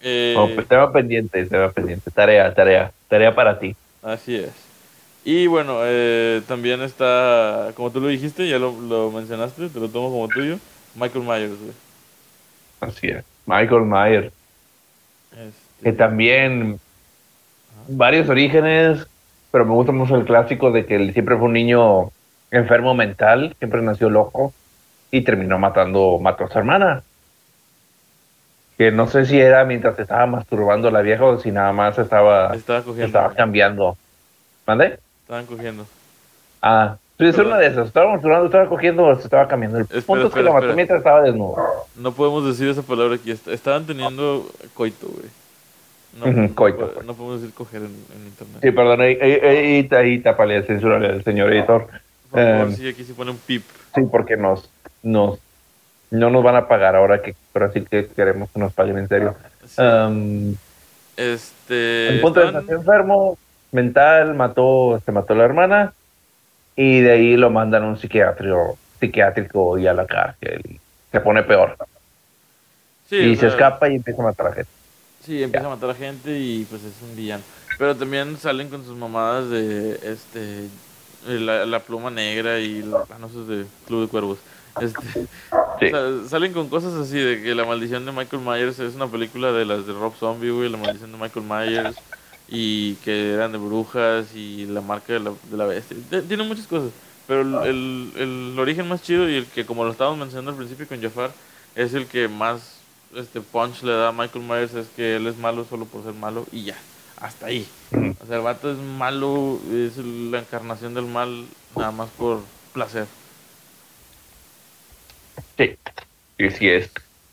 Eh, No, pues, pendiente. Tarea, tarea, tarea para ti. así es. Y bueno, eh, también está, como tú lo dijiste, ya lo, lo mencionaste, te lo tomo como tuyo, Michael Myers, güey. Así es. Michael Myers. Este, que también varios orígenes, pero me gusta mucho el clásico de que él siempre fue un niño enfermo mental, siempre nació loco y terminó matando, mató a su hermana. Que no sé si era mientras estaba masturbando la vieja o si nada más estaba, estaba cogiendo. estaba cambiando. ¿Mande? Estaban cogiendo. Ah, sí, es una de esas. Estaba masturbando, estaba cogiendo o se estaba cambiando. El Espera, punto es que lo mató mientras estaba desnudo. No podemos decir esa palabra aquí. est- Estaban teniendo coito, güey. No, coito, pues. no podemos decir coger en, en internet. Sí, perdón, ahí, ahí, ahí, ahí tápale, censura el señor editor. Por favor, em, sí, aquí sí pone un pip. Sí, porque nos, nos, no nos van a pagar ahora que, pero sí que queremos que nos paguen en serio. Sí. Um, este. el punto es estaban- nació enfermo, mental, mató, se mató a la hermana y de ahí lo mandan a un psiquiátrico, psiquiátrico y a la cárcel. se pone peor. Sí, y se escapa y empieza a matar a gente. Sí, empieza a matar a gente y pues es un villano. Pero también salen con sus mamadas de este la, la pluma negra y los de Club de Cuervos. Este, Sí. o sea, salen con cosas así de que la maldición de Michael Myers es una película de las de Rob Zombie, güey, la maldición de Michael Myers y que eran de brujas y la marca de la, de la bestia. Tiene muchas cosas, pero el, el, el origen más chido y el que como lo estábamos mencionando al principio con Jafar es el que más este punch le da a Michael Myers es que él es malo solo por ser malo y ya, hasta ahí. O sea, el vato es malo, es la encarnación del mal nada más por placer. Sí, sí, sí es.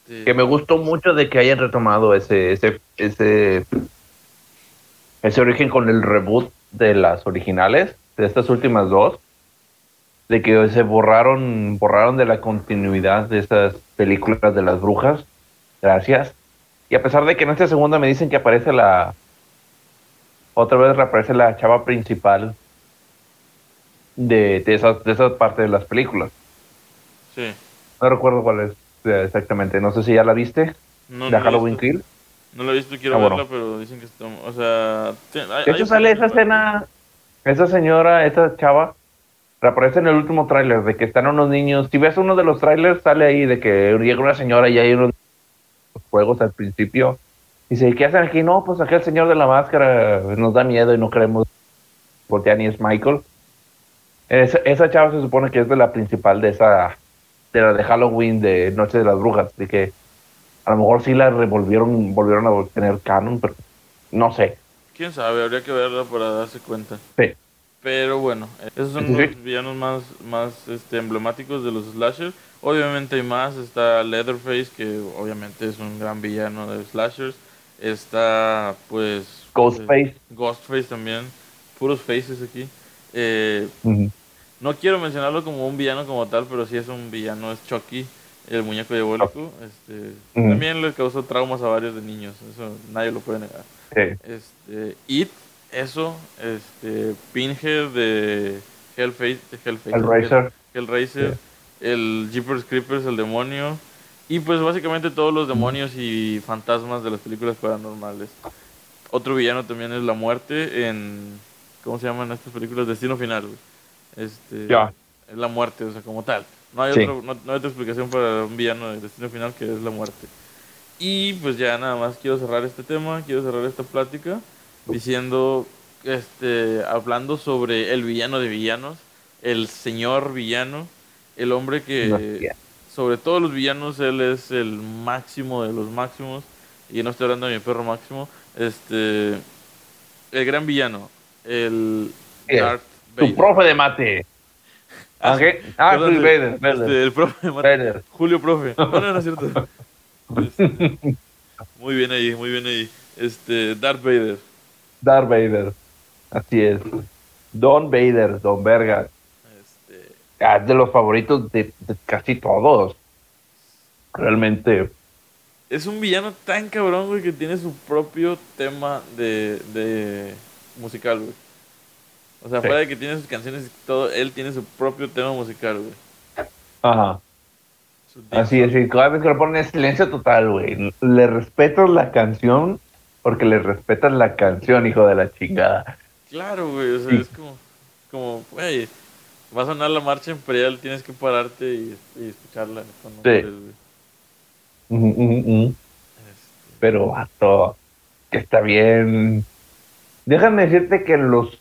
Sí. Que me gustó mucho de que hayan retomado ese, ese, ese, ese origen con el reboot de las originales, de estas últimas dos, de que se borraron, borraron de la continuidad de estas películas de las brujas. Gracias. Y a pesar de que en esta segunda me dicen que aparece la, otra vez reaparece la chava principal de, de esas, de esas partes de las películas. Sí. No recuerdo cuál es eh, exactamente. No sé si ya la viste. No, de no Halloween. Kill. No la he visto, quiero Ah, bueno. verla, pero dicen que está... O sea... hay- De hecho sale esa escena, esa señora, esa chava, reaparece en el último tráiler de que están unos niños. Si ves uno de los trailers, sale ahí de que llega una señora y hay unos juegos al principio. Dice, ¿qué hacen aquí? No, pues aquel señor de la máscara nos da miedo y no queremos voltear ni es Michael. Esa, esa chava se supone que es de la principal de esa, de la de Halloween de Noche de las Brujas, de que a lo mejor sí la revolvieron, volvieron a tener canon, pero no sé. Quién sabe, habría que verla para darse cuenta. Sí. Pero bueno, esos son Sí, los villanos más, más este, emblemáticos de los slashers. Obviamente hay más, está Leatherface, que obviamente es un gran villano de slashers. Está pues... Ghostface. eh, Ghostface también. Puros faces aquí. Eh, no quiero mencionarlo como un villano como tal, pero sí es un villano, es Chucky, el muñeco diabólico. Este. También le causó traumas a varios de niños, eso nadie lo puede negar. Sí. Este, It, eso, este, Pinhead de Hellface, Hellface, Hellraiser. Hellraiser, el Jeepers Creepers, el demonio, y pues básicamente todos los demonios y fantasmas de las películas paranormales. Otro villano también es la muerte en, ¿cómo se llaman estas películas? Destino Final. güey. Este, Ya. Es la muerte, o sea, como tal. No hay, Sí. otro- no, no hay otra explicación para un villano de Destino Final que es la muerte. Y pues ya nada más quiero cerrar este tema, quiero cerrar esta plática diciendo, este, hablando sobre el villano de villanos, el señor villano, el hombre que sobre todos los villanos él es el máximo de los máximos y no estoy hablando de mi perro máximo, este, el gran villano, el. Darth Tu profe de mate. Ah, ¿Ah, qué? Ah, Perdón, sí, Vader, este, Vader. el profe, Vader. Julio profe. [laughs] No, no, no es cierto. Este, [laughs] muy bien ahí, muy bien ahí. Este, Darth Vader. Darth Vader. Así es. Don Vader, Don Verga. Este, Ah, Es de los favoritos de, de casi todos. Realmente. es un villano tan cabrón, güey, que tiene su propio tema de, de musical, güey. O sea, Sí. fuera de que tiene sus canciones y todo, él tiene su propio tema musical, güey. Ajá. Así es. Y cada vez que lo ponen es silencio total, güey. Le respetas la canción porque le respetas la canción, hijo de la chingada. Claro, güey, o sea, Sí. es como, como, güey, va a sonar la marcha imperial, tienes que pararte y, y escucharla cuando Sí. ujú, ujú. Este, Pero, vato, que está bien. Déjame decirte que los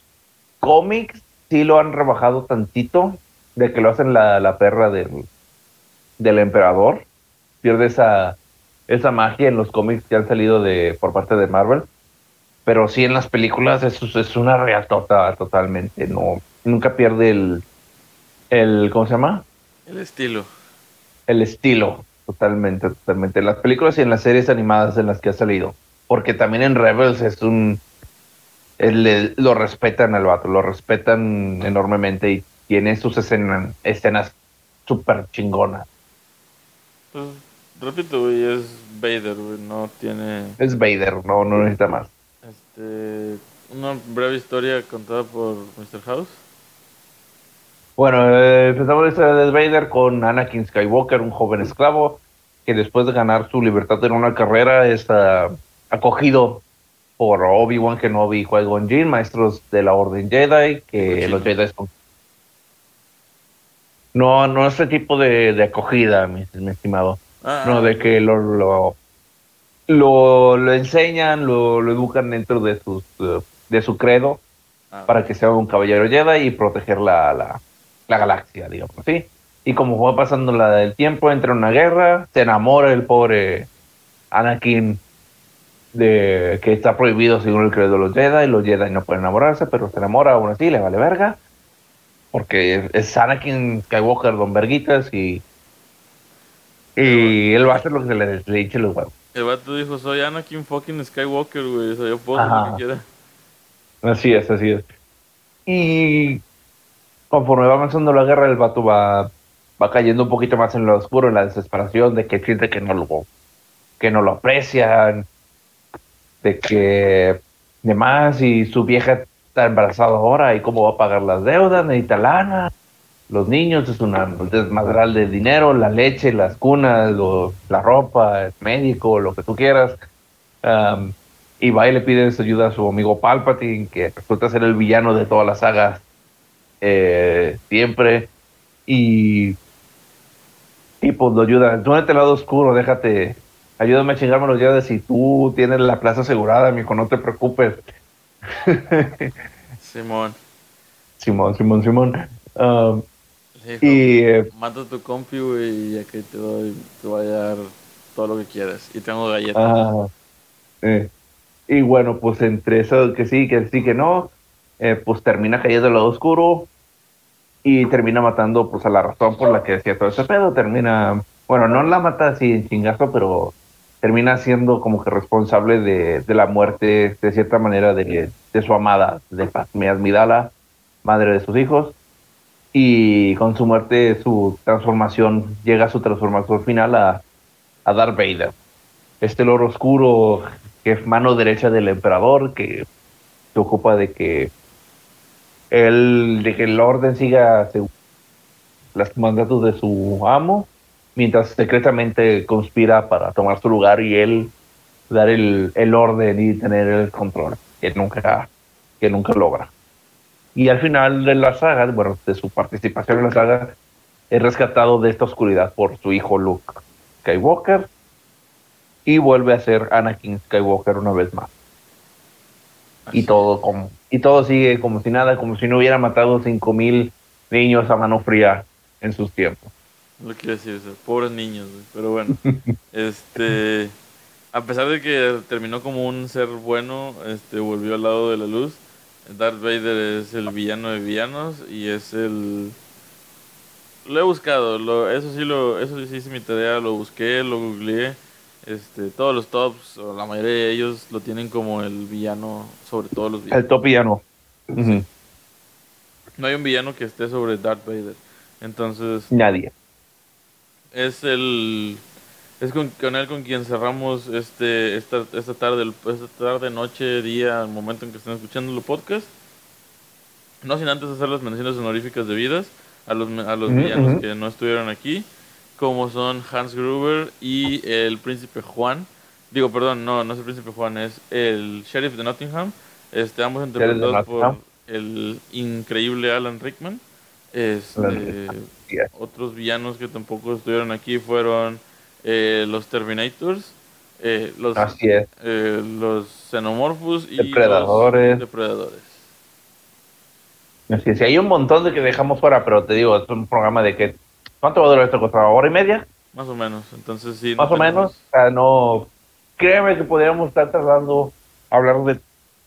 cómics sí lo han rebajado tantito, de que lo hacen la, la perra del, del emperador. Pierde esa, esa magia en los cómics que han salido de, por parte de Marvel. Pero sí en las películas es, es una reatota totalmente. No, nunca pierde el, el, ¿cómo se llama? el estilo. el estilo, totalmente, totalmente. En las películas y en las series animadas en las que ha salido. Porque también en Rebels es un... el- lo respetan al vato, lo respetan enormemente y tiene sus escenas, escenas súper chingonas. Pues, repito, güey, es Vader, güey, no tiene, Es Vader, no, no necesita más. este, una breve historia contada por Mr. House. Bueno, eh, empezamos la historia de Vader con Anakin Skywalker, un joven esclavo que después de ganar su libertad en una carrera es ah, acogido por Obi-Wan Kenobi y Qui-Gon Jinn, maestros de la Orden Jedi, que los Jedi son... No, no ese tipo de, de acogida, mi, mi estimado. Ah, No, de que lo, lo, lo, lo enseñan, lo, lo educan dentro de, sus, eh, de su credo ah, para que sea un caballero Jedi y proteger la, la, la galaxia, digamos así. Y como fue pasando la, el tiempo, entra en una guerra, se enamora el pobre Anakin de que está prohibido según el credo de los Jedi, los Jedi no pueden enamorarse, pero se enamora aún así, le vale verga, porque es Anakin Skywalker, don Verguitas, y, y él va a hacer lo que se le, le eche los huevos. El vato dijo, soy Anakin fucking Skywalker, güey. O sea, yo puedo hacer lo que quiera. Así es, así es. Y conforme va avanzando la guerra, el vato va, va cayendo un poquito más en lo oscuro, en la desesperación de que siente que no lo, que no lo aprecian, de que demás, y su vieja está embarazada ahora, y cómo va a pagar las deudas, necesita lana, los niños, es una desmadral de dinero, la leche, las cunas, la ropa, el médico, lo que tú quieras. Am, y va y le pide ayuda a su amigo Palpatine, que resulta ser el villano de todas las sagas eh, siempre. Y, y pues lo ayuda. Tú en el lado oscuro, déjate. Ayúdame a chingarme los llaves si tú tienes la plaza asegurada, amigo, no te preocupes. [laughs] Simón. Simón, Simón, Simón. Um, Le dijo, y eh, mata a tu compi, güey, y ya que te doy, te voy a dar todo lo que quieras. Y tengo galletas. Ah, eh, y bueno, pues entre eso que sí, que sí, que no, eh, pues termina cayendo al lado oscuro y termina matando pues a la razón por la que decía todo ese pedo. Termina, bueno, no la mata así en chingazo, pero termina siendo como que responsable de, de la muerte, de cierta manera, de, de su amada, de Padmé Amidala, madre de sus hijos. Y con su muerte, su transformación, llega a su transformación final a, a Darth Vader este loro oscuro que es mano derecha del emperador que se ocupa de que el de que el orden siga según los mandatos de su amo mientras secretamente conspira para tomar su lugar y él dar el, el orden y tener el control que nunca que nunca logra y al final de la saga bueno de su participación en la saga es rescatado de esta oscuridad por su hijo Luke Skywalker y vuelve a ser Anakin Skywalker una vez más. Así Y todo como y todo sigue como si nada, como si no hubiera matado 5000 niños a mano fría en sus tiempos. Lo quiero decir, o sea, pobres niños, güey. Pero bueno, [laughs] este. A pesar de que terminó como un ser bueno, este volvió al lado de la luz. Darth Vader es el villano de villanos y es el. Lo he buscado, lo, eso sí lo, eso sí hice mi tarea, lo busqué, lo googleé. Este, todos los tops, o la mayoría de ellos lo tienen como el villano sobre todos los villanos. El top villano. No hay un villano que esté sobre Darth Vader. Entonces, Nadie. Es el es con, con él con quien cerramos este esta, esta tarde esta tarde noche día al momento en que estén escuchando el podcast. No sin antes hacer las menciones honoríficas debidas a los a los villanos que no estuvieron aquí como son Hans Gruber y el príncipe Juan. Digo perdón no no es el príncipe Juan es el sheriff de Nottingham. Este ambos interpretados por el increíble Alan Rickman. Este, Alan Otros villanos que tampoco estuvieron aquí fueron eh, los Terminators, eh, los, Así es. eh, los Xenomorphos y Depredadores. los Depredadores. Así es. Y hay un montón de que dejamos fuera, pero te digo, es un programa de que ¿cuánto va a durar esto? ¿Una hora y media? Más o menos. Entonces sí. Más no o menos. O sea, no. Créeme que podríamos estar tratando de hablar de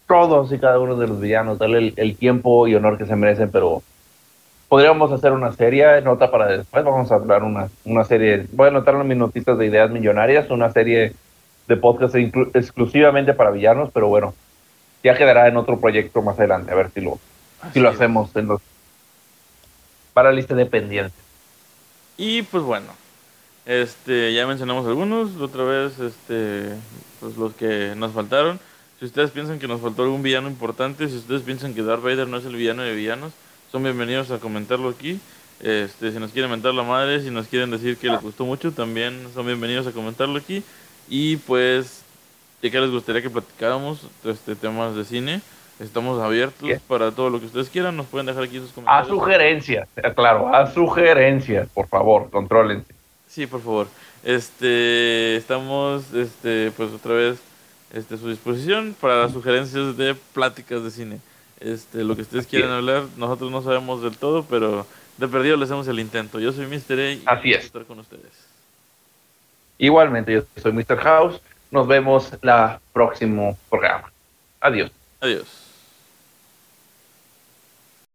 todos y cada uno de los villanos, darle el, el tiempo y honor que se merecen, pero podríamos hacer una serie, nota para después. Vamos a hablar una, una serie. Voy a anotar en mis notitas de ideas millonarias, una serie de podcast exclusivamente para villanos, pero bueno, ya quedará en otro proyecto más adelante, a ver si lo, si lo hacemos en los, para lista de pendientes. Y pues bueno, este, ya mencionamos algunos, otra vez, este, pues los que nos faltaron. Si ustedes piensan que nos faltó algún villano importante, si ustedes piensan que Darth Vader no es el villano de villanos, son bienvenidos a comentarlo aquí. Este, si nos quieren mentar la madre, si nos quieren decir que les gustó mucho, también son bienvenidos a comentarlo aquí. Y pues, ¿de qué les gustaría que platicáramos? Este, temas de cine. Estamos abiertos para todo lo que ustedes quieran. Nos pueden dejar aquí sus comentarios. A sugerencias, eh, claro, a sugerencias, por favor, contrólense. Sí, por favor. Este, estamos, este, pues otra vez, este, a su disposición para las sugerencias de pláticas de cine. Este, lo que ustedes quieran hablar, nosotros no sabemos del todo, pero de perdido le hacemos el intento. Yo soy Mr. A y Así es. estar con ustedes. Igualmente, yo soy Mr. House. Nos vemos la próximo programa. Adiós. Adiós.